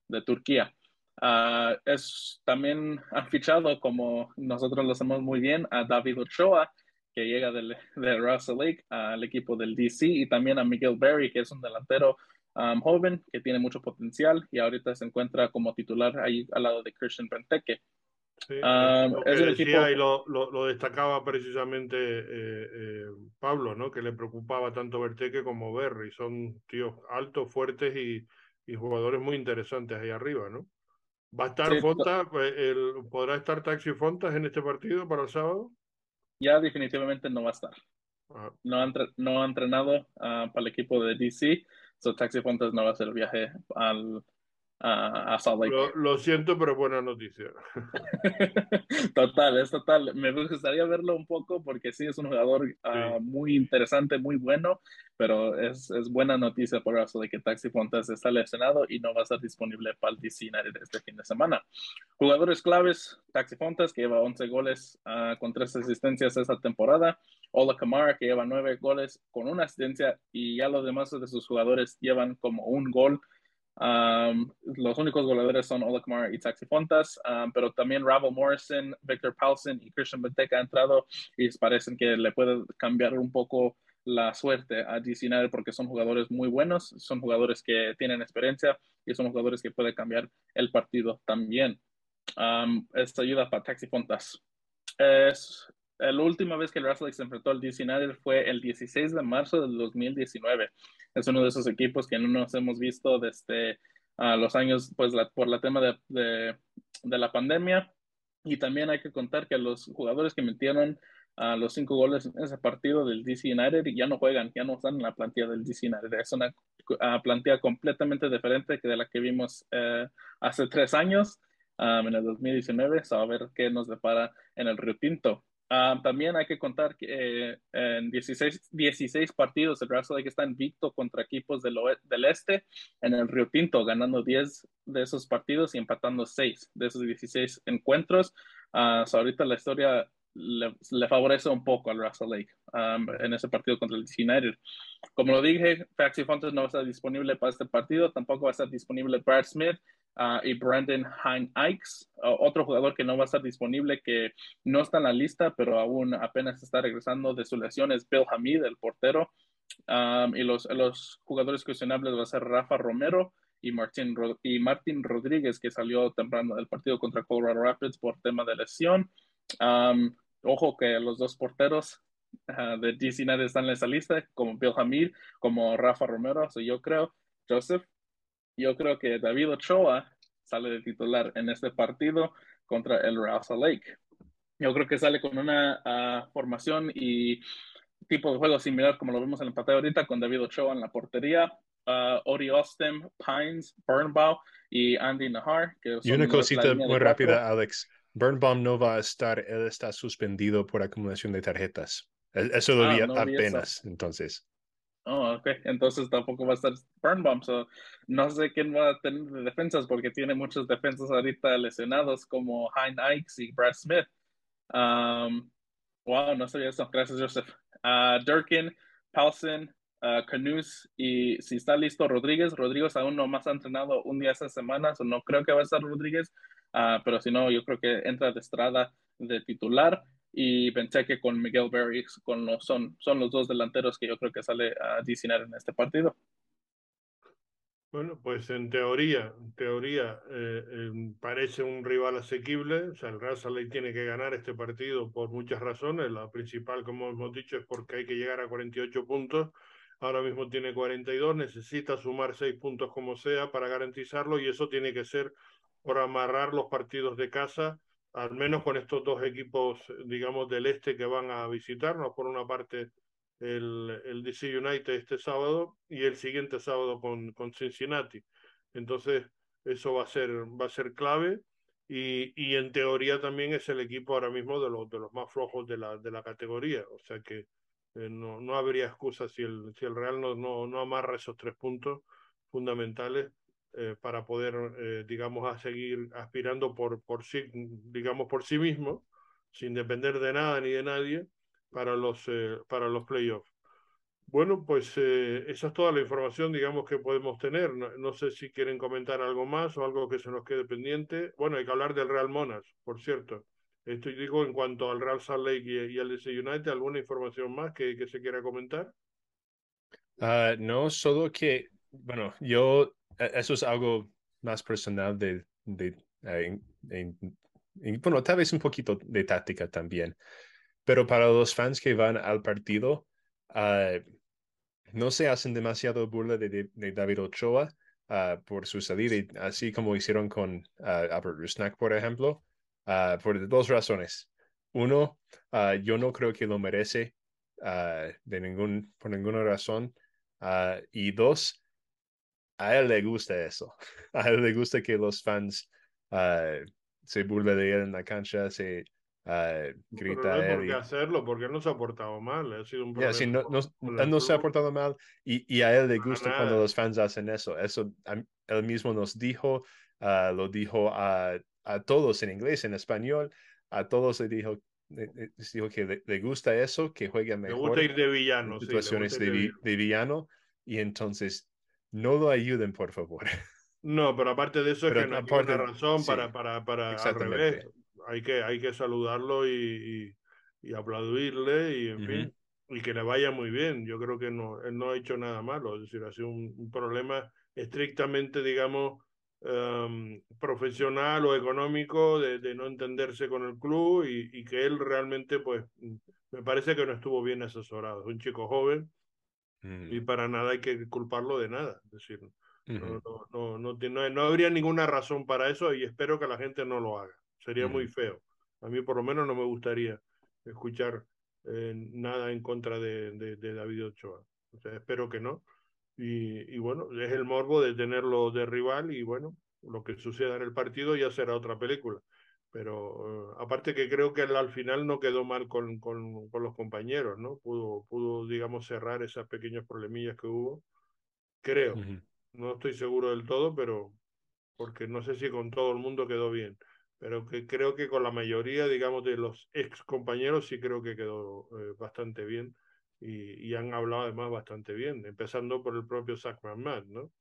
de Turquía. Uh, es también han fichado, como nosotros lo hacemos muy bien, a David Ochoa, que llega del, de Russell Lake al equipo del DC, y también a Miguel Berry, que es un delantero um, joven que tiene mucho potencial y ahorita se encuentra como titular ahí al lado de Christian Benteke. Um, es un equipo... y lo, lo, destacaba precisamente eh, eh, Pablo, ¿no? que le preocupaba tanto Benteke como Berry. Son tíos altos, fuertes y, y jugadores muy interesantes ahí arriba, ¿no? ¿Va a estar Fontas? Pues, el, ¿Podrá estar Taxi Fontas en este partido para el sábado? Ya definitivamente no va a estar. No, ha, no ha entrenado ah, para el equipo de DC, so Taxi Fontas no va a hacer el viaje al, a, Lo, siento, pero buena noticia. *laughs* total, es total. Me gustaría verlo un poco porque sí es un jugador ah, muy interesante, muy bueno, pero es, es buena noticia por eso de que Taxi Fontas está lesionado y no va a estar disponible para el DC este fin de semana. Jugadores claves, Taxi Fontas, que lleva 11 goles uh, con 3 asistencias esta temporada. Ola Kamara, que lleva 9 goles con una asistencia y ya los demás de sus jugadores llevan como un gol Um, los únicos goleadores son Ola Kamara y Taxi Fontas, um, pero también Ravel Morrison, Victor Paulsen y Christian Benteke han entrado y parecen que le puede cambiar un poco la suerte a DC porque son jugadores muy buenos, son jugadores que tienen experiencia y son jugadores que pueden cambiar el partido también. Um, esta ayuda para Taxi Fontas. Es la última vez que el Russell se enfrentó al DC United fue el 16 de marzo del 2019. Es uno de esos equipos que no nos hemos visto desde uh, los años, pues por la tema de, la pandemia. Y también hay que contar que los jugadores que metieron uh, los cinco goles en ese partido del DC United ya no juegan, ya no están en la plantilla del DC United. Es una uh, plantilla completamente diferente que de la que vimos eh, hace tres años. Um, en el 2019, a ver qué nos depara en el Río Tinto. Um, también hay que contar que eh, en 16, 16 partidos el Real Lake está invicto contra equipos del, del este en el Río Tinto, ganando 10 de esos partidos y empatando 6 de esos 16 encuentros. Uh, ahorita la historia le, favorece un poco al Russell Lake en ese partido contra el United. Como lo dije, Faxi Fontes no va a estar disponible para este partido, tampoco va a estar disponible Brad Smith uh, y Brandon Hein Ikes, otro jugador que no va a estar disponible, que no está en la lista, pero aún apenas está regresando de su lesión, es Bill Hamid, el portero. Um, y los, los jugadores cuestionables va a ser Rafa Romero y Martín, y Martín Rodríguez, que salió temprano del partido contra Colorado Rapids por tema de lesión. Um, ojo que los dos porteros uh, de DC United están en esa lista, como Bill Hamid, como Rafa Romero. So yo creo, Joseph, yo creo que David Ochoa sale de titular en este partido contra el Salt Lake. Yo creo que sale con una uh, formación y tipo de juego similar como lo vemos en el empate ahorita con David Ochoa en la portería, uh, Ori Ostem, Pines, Burnbaugh y Andy Nahar. Que y una cosita muy rápida, Alex. Burnbaum no va a estar, él está suspendido por acumulación de tarjetas. E-, eso lo ah, vi apenas, entonces. Oh, ok. Entonces tampoco va a estar Burnbaum. So, no sé quién va a tener de defensas porque tiene muchos defensas ahorita lesionados como Hein Ikes y Brad Smith. Um, wow, no sabía eso. Gracias, Joseph. Uh, Durkin, Paulson, uh, Canus y si está listo Rodríguez. Rodríguez aún no más ha entrenado un día esta semana, so no creo que va a estar Rodríguez. Uh, pero si no, yo creo que entra de Estrada de titular y pensé que con Miguel Berry con los, son, son los dos delanteros que yo creo que sale a diseñar en este partido. Bueno, pues en teoría, en teoría eh, eh, parece un rival asequible. O sea, el Real tiene que ganar este partido por muchas razones. La principal, como hemos dicho, es porque hay que llegar a 48 puntos. Ahora mismo tiene 42, necesita sumar 6 puntos como sea para garantizarlo y eso tiene que ser por amarrar los partidos de casa al menos con estos dos equipos, digamos, del este que van a visitarnos, por una parte el, el DC United este sábado y el siguiente sábado con, con Cincinnati. Entonces, eso va a ser, va a ser clave y, y en teoría también es el equipo ahora mismo de los, de los más flojos de la, de la categoría. O sea que eh, no, no habría excusa si el, si el Real no, no, no amarra esos tres puntos fundamentales eh, para poder, eh, digamos, a seguir aspirando por, por sí, digamos, por sí mismo, sin depender de nada ni de nadie, para los, eh, para los playoffs. Bueno, pues esa es toda la información, digamos, que podemos tener. No, sé si quieren comentar algo más o algo que se nos quede pendiente. Bueno, hay que hablar del Real Monas, por cierto. Esto digo en cuanto al Real Salt Lake y, y al DC United, ¿alguna información más que, que se quiera comentar? Uh, no, solo que, bueno, yo e, eso es algo más personal de, de eh, bueno, tal vez un poquito de táctica también. Pero para los fans que van al partido, uh, no se hacen demasiado burla de, David Ochoa uh, por su salida, así como hicieron con uh, Albert Rusnak, por ejemplo, por dos razones. Uno, yo no creo que lo merece de ningún, por ninguna razón. y dos, a él le gusta eso. *laughs* A él le gusta que los fans uh, se burlen de él en la cancha, se uh, grita. No, no por qué hacerlo, porque él no se ha portado mal. Ha sido un problema. Yeah, sí, no, no, él no se ha portado mal y, y a él le gusta cuando los fans hacen eso. Eso él mismo nos dijo, uh, lo dijo a, a todos en inglés, en español, a todos le dijo dijo que le, le, gusta eso, que juegue mejor. Le gusta ir de villano. situaciones sí, de, de, villano. Y entonces no lo ayuden, por favor. *laughs* No, pero aparte de eso es que no hay una razón para, para, para al revés. Hay que, hay que saludarlo y, y, aplaudirle y en fin, y que le vaya muy bien. Yo creo que no, él no ha hecho nada malo, es decir, ha sido un, problema estrictamente, digamos, em, profesional o económico de, de, no entenderse con el club y, y, que él realmente, pues, me parece que no estuvo bien asesorado. Es un chico joven y mm. para nada hay que culparlo de nada. Es decir, no, no, no, no, no, habría ninguna razón para eso y espero que la gente no lo haga. Sería muy feo. A mí por lo menos no me gustaría escuchar eh, nada en contra de, de, David Ochoa. O sea, espero que no. Y, y, bueno, es el morbo de tenerlo de rival y bueno, lo que suceda en el partido ya será otra película. Pero eh, aparte que creo que al final no quedó mal con, con, con, los compañeros, ¿no? Pudo, pudo, digamos, cerrar esas pequeñas problemillas que hubo. Creo. No estoy seguro del todo, pero porque no sé si con todo el mundo quedó bien pero que creo que con la mayoría, digamos, de los ex compañeros sí creo que quedó eh, bastante bien y, y, han hablado además bastante bien, empezando por el propio Zach McMahon, ¿no?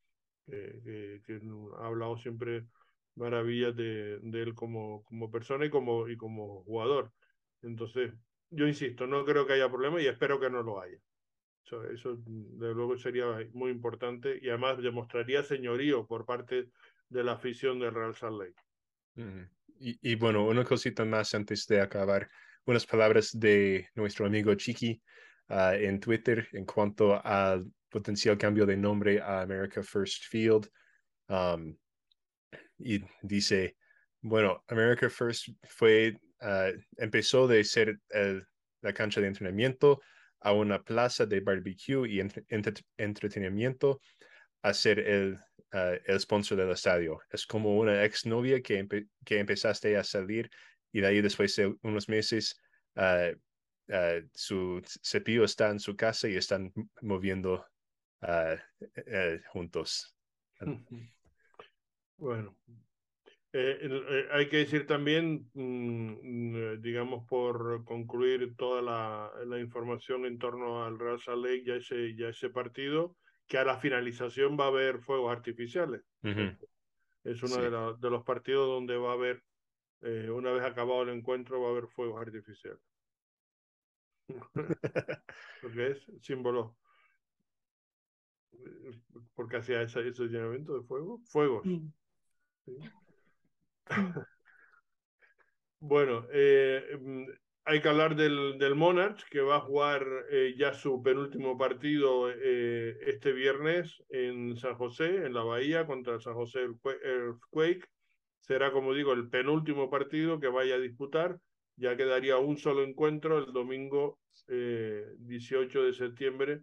que, que, ha hablado siempre maravillas de, él como, como persona y como, y como jugador. Entonces, yo insisto, no creo que haya problema y espero que no lo haya. Eso, eso de luego sería muy importante y además demostraría señorío por parte de la afición del Real Salt Lake. Y, bueno, una cosita más antes de acabar. Unas palabras de nuestro amigo Chiqui ah, en Twitter en cuanto al potencial cambio de nombre a America First Field. Um, y dice, bueno, America First fue, uh, empezó de ser la cancha de entrenamiento a una plaza de barbecue y entretenimiento a ser el uh, el sponsor del estadio. Es como una exnovia que, que empezaste a salir y de ahí después de unos meses uh, su cepillo está en su casa y están moviendo juntos. Bueno, eh, eh, hay que decir también, mm, mm, digamos, por concluir toda la, la, información en torno al Real Salt Lake, ya ese, ya ese partido, que a la finalización va a haber fuegos artificiales. Es uno de, de, los partidos donde va a haber, eh, una vez acabado el encuentro, va a haber fuegos artificiales. *laughs* Porque es símbolo. Porque hacía ese, ese llenamiento de fuego. Fuegos. *laughs* Bueno, eh, mm, hay que hablar del, del Monarch, que va a jugar eh, ya su penúltimo partido eh, este viernes en San José, en la Bahía, contra San José Earthquake. Será, como digo, el penúltimo partido que vaya a disputar. Ya quedaría un solo encuentro el domingo 18 eh, de septiembre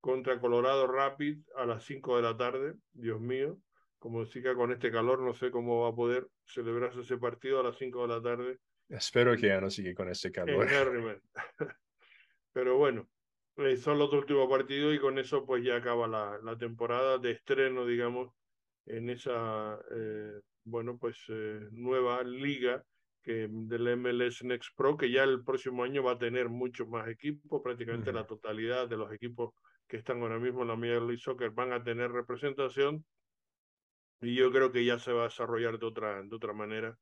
contra Colorado Rapid a las 5 de la tarde. Dios mío, como siga con este calor, no sé cómo va a poder celebrarse ese partido a las 5 de la tarde. Espero que ya no siga con este calor. *laughs* *laughs* Pero bueno, eh, son los últimos partidos y con eso pues ya acaba la, la temporada de estreno, digamos, en esa, eh, bueno, pues eh, nueva liga que del MLS Next Pro, que ya el próximo año va a tener muchos más equipos, prácticamente la totalidad de los equipos que están ahora mismo en la Major League Soccer van a tener representación y yo creo que ya se va a desarrollar de otra, de otra manera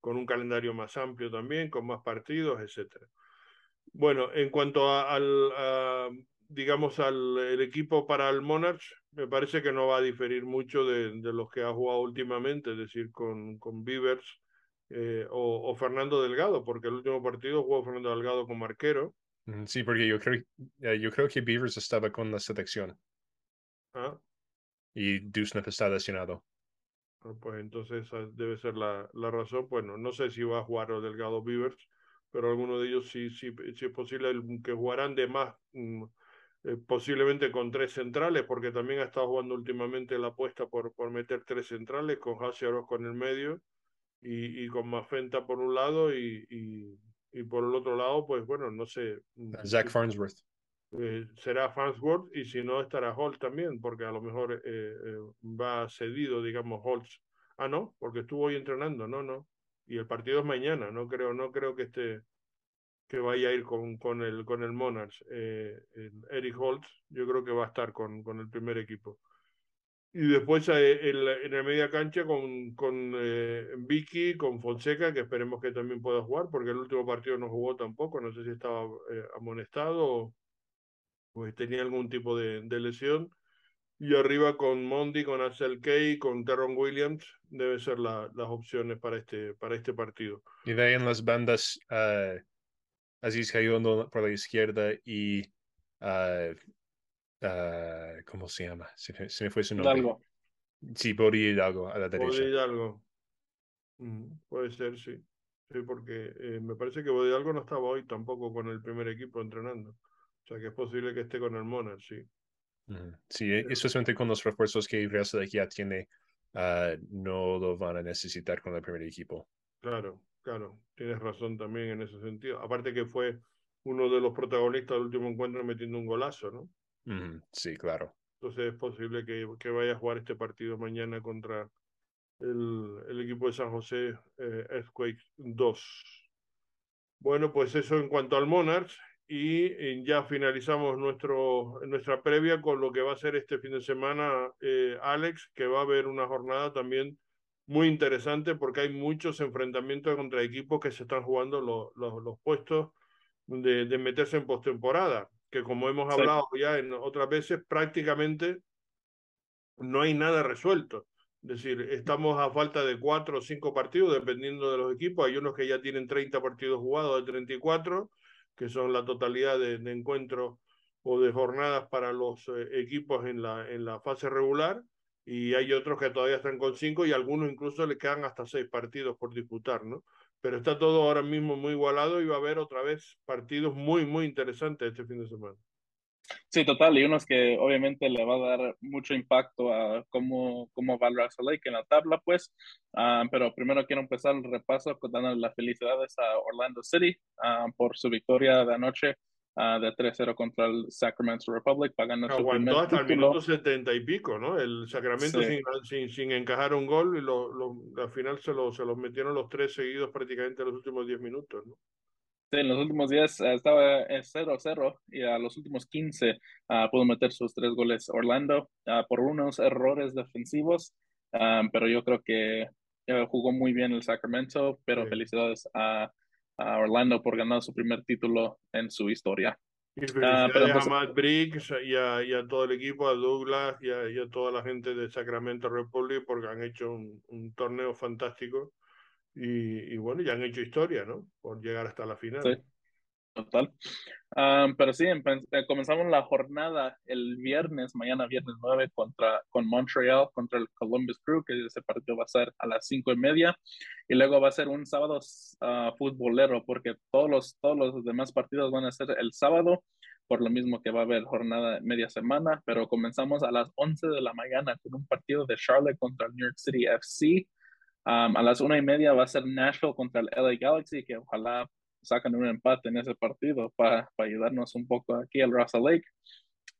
con un calendario más amplio también, con más partidos, etcétera. Bueno, en cuanto al, digamos, al el equipo para el Monarch, me parece que no va a diferir mucho de, de los que ha jugado últimamente, es decir, con, con Beavers eh, o, Fernando Delgado, porque el último partido jugó Fernando Delgado como arquero. Sí, porque yo creo, eh, yo creo que Beavers estaba con la selección. ¿Ah? Y Dusnap está lesionado. Ah, pues entonces esa debe ser la, la razón. Bueno, no sé si va a jugar los Delgado Beavers, pero alguno de ellos sí, sí, sí es posible que jugarán de más, mm, eh, posiblemente con tres centrales, porque también ha estado jugando últimamente la apuesta por, por meter tres centrales, con Hacia con el medio y, y con Mafenta por un lado y, y, y, por el otro lado, pues bueno, no sé. Mm, Zach Farnsworth. Eh, será Farnsworth y si no estará Holt también, porque a lo mejor eh, eh, va cedido, digamos, Holtz. Ah, no, porque estuvo hoy entrenando, no, no. Y el partido es mañana, no creo, no creo que esté que vaya a ir con, con el con el Monarchs. Eric Holtz, yo creo que va a estar con, con el primer equipo. Y después el, en la media cancha con, con Vicky, con Fonseca, que esperemos que también pueda jugar, porque el último partido no jugó tampoco, no sé si estaba amonestado o, pues tenía algún tipo de, de lesión. y arriba con Mondi, con Axel Kay, con Teron Williams, debe ser la, las opciones para este, para este partido. Y de ahí en las bandas, uh, Aziz Hayondo por la izquierda y uh, uh, ¿cómo se llama? Se, se, me fue su nombre. Hidalgo. Sí, Bodi Hidalgo a la derecha. Bodi Hidalgo. Mm, puede ser, sí. Sí, porque eh, me parece que Bodi Hidalgo no estaba hoy tampoco con el primer equipo entrenando. O sea que es posible que esté con el Monarch, sí. Sí, especialmente con los refuerzos que Real ya tiene, uh, no lo van a necesitar con el primer equipo. Claro, claro, tienes razón también en ese sentido. Aparte que fue uno de los protagonistas del último encuentro metiendo un golazo, ¿no? Sí, claro. Entonces es posible que, que, vaya a jugar este partido mañana contra el, el equipo de San José eh, Earthquake 2. Bueno, pues eso en cuanto al Monarchs y ya finalizamos nuestro, nuestra previa con lo que va a ser este fin de semana, eh, Alex, que va a haber una jornada también muy interesante porque hay muchos enfrentamientos contra equipos que se están jugando los, los, los puestos de, de, meterse en postemporada, que como hemos hablado sí. ya en otras veces, prácticamente no hay nada resuelto. Es decir, estamos a falta de cuatro o cinco partidos, dependiendo de los equipos. Hay unos que ya tienen 30 partidos jugados de 34 que son la totalidad de, encuentros o de jornadas para los eh, equipos en la, en la fase regular, y hay otros que todavía están con cinco y algunos incluso le quedan hasta seis partidos por disputar, ¿no? Pero está todo ahora mismo muy igualado y va a haber otra vez partidos muy, muy interesantes este fin de semana. Sí, total, y unos que obviamente le va a dar mucho impacto a cómo, cómo va el Raza Lake en la tabla, pues. Uh, pero primero quiero empezar el repaso dando las felicidades a Orlando City uh, por su victoria de anoche uh, de 3-0 contra el Sacramento Republic, pagando Aguantó su hasta el minuto 70 y pico, ¿no? El Sacramento Sí. sin, sin, sin, encajar un gol y lo, lo, al final se los se los metieron los tres seguidos prácticamente en los últimos 10 minutos, ¿no? Sí, en los últimos días uh, estaba 0-0 y a los últimos 15 uh, pudo meter sus tres goles Orlando uh, por unos errores defensivos, pero yo creo que jugó muy bien el Sacramento, pero Sí. felicidades a, a Orlando por ganar su primer título en su historia. Y Ah, pero felicidades pues- a Matt Briggs y a, y a todo el equipo, a Douglas y a, y a toda la gente de Sacramento Republic porque han hecho un, un torneo fantástico y, y bueno, ya han hecho historia, ¿no? Por llegar hasta la final. Sí. Total. Um, pero sí, eh, comenzamos la jornada el viernes, mañana viernes 9 contra, con Montreal contra el Columbus Crew, que ese partido va a ser a las cinco y media. Y luego va a ser un sábado uh, futbolero, porque todos los, todos los demás partidos van a ser el sábado, por lo mismo que va a haber jornada media semana. Pero comenzamos a las 11 de la mañana con un partido de Charlotte contra el New York City FC. A las una y media va a ser Nashville contra el LA Galaxy, que ojalá sacan un empate en ese partido para pa ayudarnos un poco aquí al Russell Lake.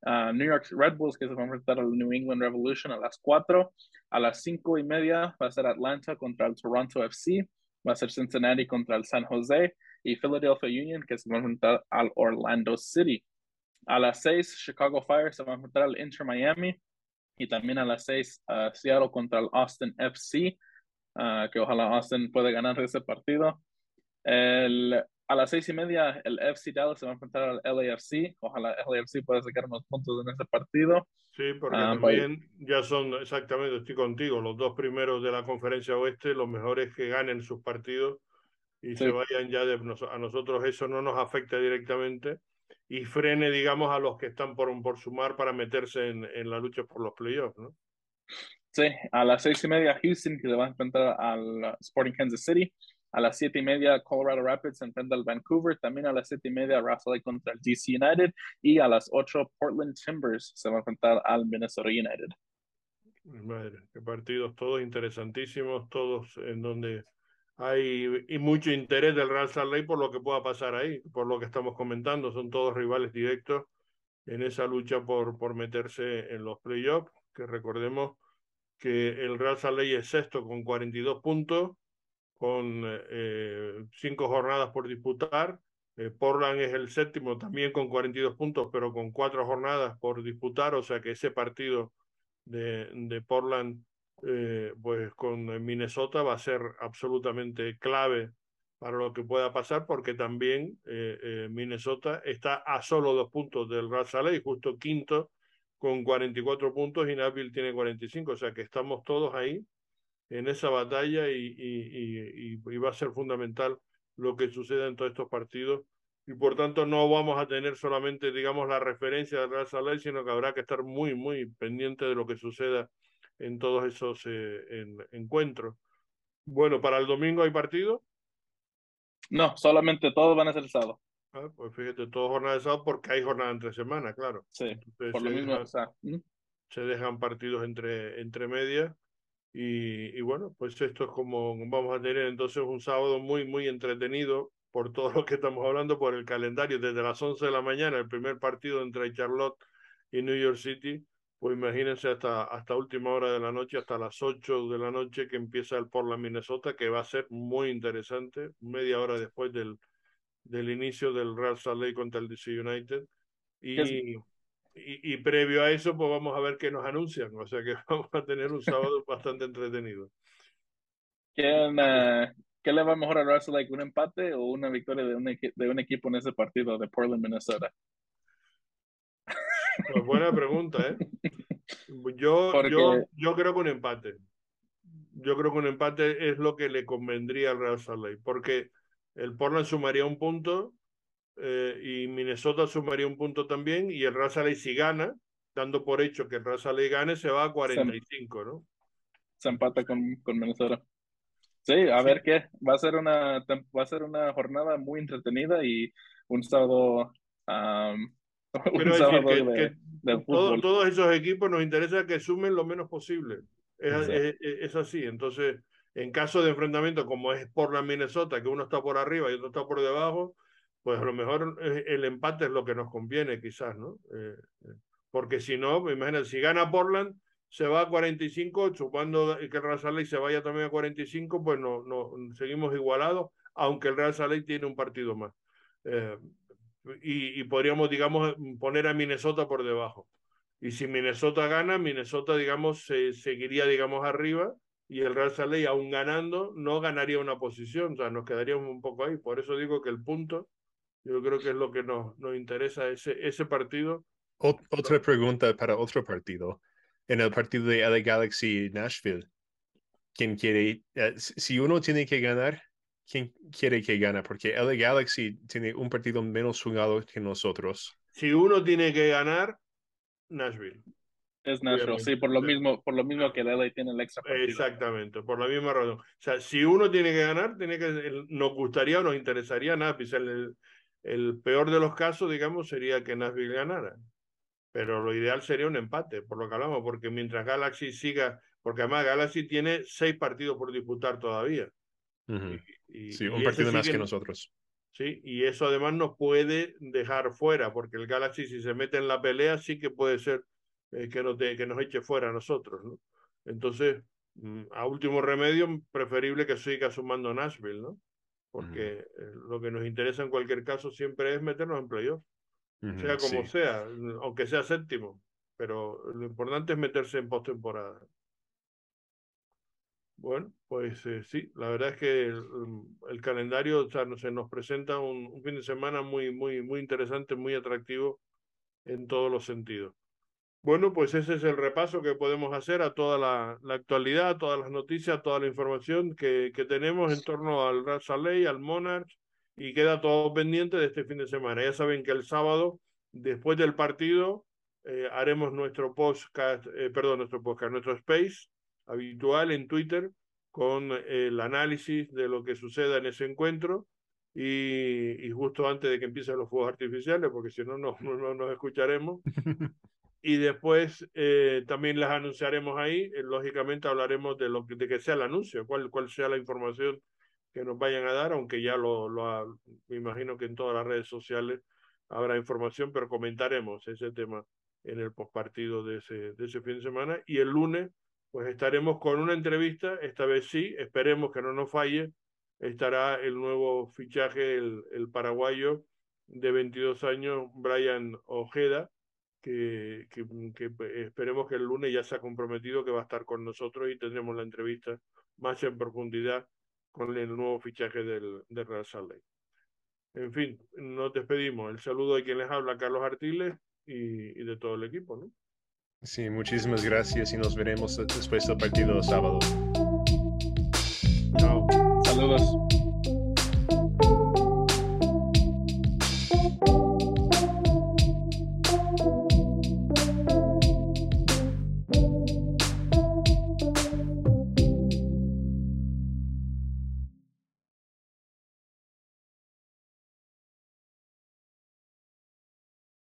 Uh, New York Red Bulls que se va a enfrentar al New England Revolution a las 4. A las 5 y media va a ser Atlanta contra el Toronto FC. Va a ser Cincinnati contra el San Jose. Y Philadelphia Union que se va a enfrentar al Orlando City. A las 6 Chicago Fire se va a enfrentar al Inter Miami. Y también a las 6 uh, Seattle contra el Austin FC. Uh, que ojalá Austin pueda ganar ese partido. El, a las seis y media, el FC Dallas se va a enfrentar al LAFC. Ojalá LAFC pueda sacar unos puntos en ese partido. Sí, porque Ah, también ya son, exactamente, estoy contigo, los dos primeros de la conferencia oeste, los mejores que ganen sus partidos y Sí. se vayan ya de a nosotros, eso no nos afecta directamente y frene, digamos, a los que están por, por sumar para meterse en, en la lucha por los playoffs, ¿no? A las seis y media, Houston, que se va a enfrentar al Sporting Kansas City. A las siete y media, Colorado Rapids se enfrenta al Vancouver. También a las siete y media, Russell contra el DC United. Y a las ocho, Portland Timbers se va a enfrentar al Minnesota United. Madre, qué partidos todos interesantísimos, todos en donde hay y mucho interés del Real Salt Lake por lo que pueda pasar ahí, por lo que estamos comentando, son todos rivales directos en esa lucha por, por meterse en los playoffs, que recordemos que el Real Lake es sexto con 42 puntos, con eh, cinco jornadas por disputar, eh, Portland es el séptimo también con 42 puntos, pero con cuatro jornadas por disputar, o sea que ese partido de, de Portland, eh, pues con Minnesota va a ser absolutamente clave para lo que pueda pasar, porque también eh, eh, Minnesota está a solo dos puntos del Real Lake, justo quinto con 44 puntos y Nashville tiene 45, o sea que estamos todos ahí en esa batalla y, va a ser fundamental lo que suceda en todos estos partidos y por tanto no vamos a tener solamente, digamos, la referencia del Real Salai, sino que habrá que estar muy, muy pendiente de lo que suceda en todos esos eh, encuentros. Bueno, ¿para el domingo hay partido? No, solamente todos van a ser el sábado. Ah, pues fíjate, todos jornadas de sábado porque hay jornada entre semana, claro. Sí, por lo mismo. se dejan partidos entre, entre medias y, y, bueno, pues esto es como vamos a tener entonces un sábado muy, muy entretenido por todo lo que estamos hablando, por el calendario, desde las 11 de la mañana, el primer partido entre Charlotte y New York City, pues imagínense hasta, hasta última hora de la noche, hasta las 8 de la noche que empieza el Portland, Minnesota, que va a ser muy interesante, media hora después del, del inicio del Real Salt Lake contra el DC United. Y, y, previo a eso, pues vamos a ver qué nos anuncian. O sea que *laughs* vamos a tener un sábado *laughs* bastante entretenido. ¿Quién, ¿Qué le va mejor a Real Salt Lake? ¿Un empate o una victoria de un, de un equipo en ese partido de Portland, Minnesota? Pues buena pregunta, ¿eh? *laughs* Yo, yo, yo creo que un empate. Yo creo que un empate es lo que le convendría al Real Salt Lake, porque el Portland sumaría un punto eh, y Minnesota sumaría un punto también y el Lake si gana, dando por hecho que el Lake gane, se va a 45, ¿no? Se empata con, con Minnesota. Sí, a ver qué. Va a ser una va a ser una jornada muy entretenida y un sábado que, todos esos equipos nos interesa que sumen lo menos posible. Es, así. Entonces, en caso de enfrentamiento como es por la Minnesota, que uno está por arriba y otro está por debajo, pues a lo mejor eh, el empate es lo que nos conviene, quizás, ¿no? Eh, eh, porque si no, imagínate, si gana Portland, se va a 45, chupando que el Real Salt se vaya también a 45, pues no, no seguimos igualados, aunque el Real Salt tiene un partido más y, podríamos, digamos, poner a Minnesota por debajo. Y si Minnesota gana, Minnesota, digamos, se, seguiría, digamos, arriba y el Real Salt aún ganando, no ganaría una posición, o sea, nos quedaríamos un poco ahí. Por eso digo que el punto, yo creo que es lo que nos, nos interesa ese, ese partido. otra pregunta para otro partido. En el partido de LA Galaxy Nashville, ¿quién quiere? Eh, si uno tiene que ganar, quién quiere que gane, porque LA Galaxy tiene un partido menos jugado que nosotros. Si uno tiene que ganar, Nashville. Es Nashville, sí, por lo mismo, por lo mismo que LA tiene el extra partido. Exactamente, por la misma razón. O sea, si uno tiene que ganar, tiene que, nos gustaría o nos interesaría Nashville. El, el peor de los casos, digamos, sería que Nashville ganara. Pero lo ideal sería un empate, por lo que hablamos, porque mientras Galaxy siga, porque además Galaxy tiene seis partidos por disputar todavía sí, un partido más que, nosotros. Sí, y eso además nos puede dejar fuera, porque el Galaxy si se mete en la pelea sí que puede ser eh, que, nos que nos eche fuera a nosotros, ¿no? Entonces, mm, a último remedio, preferible que siga sumando Nashville, ¿no? Porque eh, lo que nos interesa en cualquier caso siempre es meternos en playoff, sea como sea, aunque sea séptimo, pero lo importante es meterse en postemporada. Bueno, pues eh, sí, la verdad es que el, mm, calendario o sea, se nos presenta un, fin de semana muy, muy, muy interesante, muy atractivo en todos los sentidos. Bueno, pues ese es el repaso que podemos hacer a toda la, actualidad, a todas las noticias, toda la información que, que tenemos en torno al Salt al Monarch, y queda todo pendiente de este fin de semana. Ya saben que el sábado, después del partido, eh, haremos nuestro podcast, eh, perdón, nuestro podcast, nuestro space habitual en Twitter con el análisis de lo que suceda en ese encuentro y, justo antes de que empiecen los fuegos artificiales, porque si no, no, no nos escucharemos. *laughs* y después eh, también las anunciaremos ahí. Eh, lógicamente hablaremos de lo que, de que sea el anuncio, cuál, cuál sea la información que nos vayan a dar, aunque ya lo, lo imagino que en todas las redes sociales habrá información, pero comentaremos ese tema en el postpartido de ese, de ese fin de semana. Y el lunes pues estaremos con una entrevista, esta vez sí, esperemos que no nos falle, estará el nuevo fichaje, el, el paraguayo de 22 años, Brian Ojeda, que, que, que, esperemos que el lunes ya se ha comprometido que va a estar con nosotros y tendremos la entrevista más en profundidad con el nuevo fichaje del, del Real Salt En fin, nos despedimos. El saludo de quien les habla, Carlos Artiles, y, y de todo el equipo, ¿no? Sí, muchísimas gracias y nos veremos después del partido sábado. Chao. Saludos.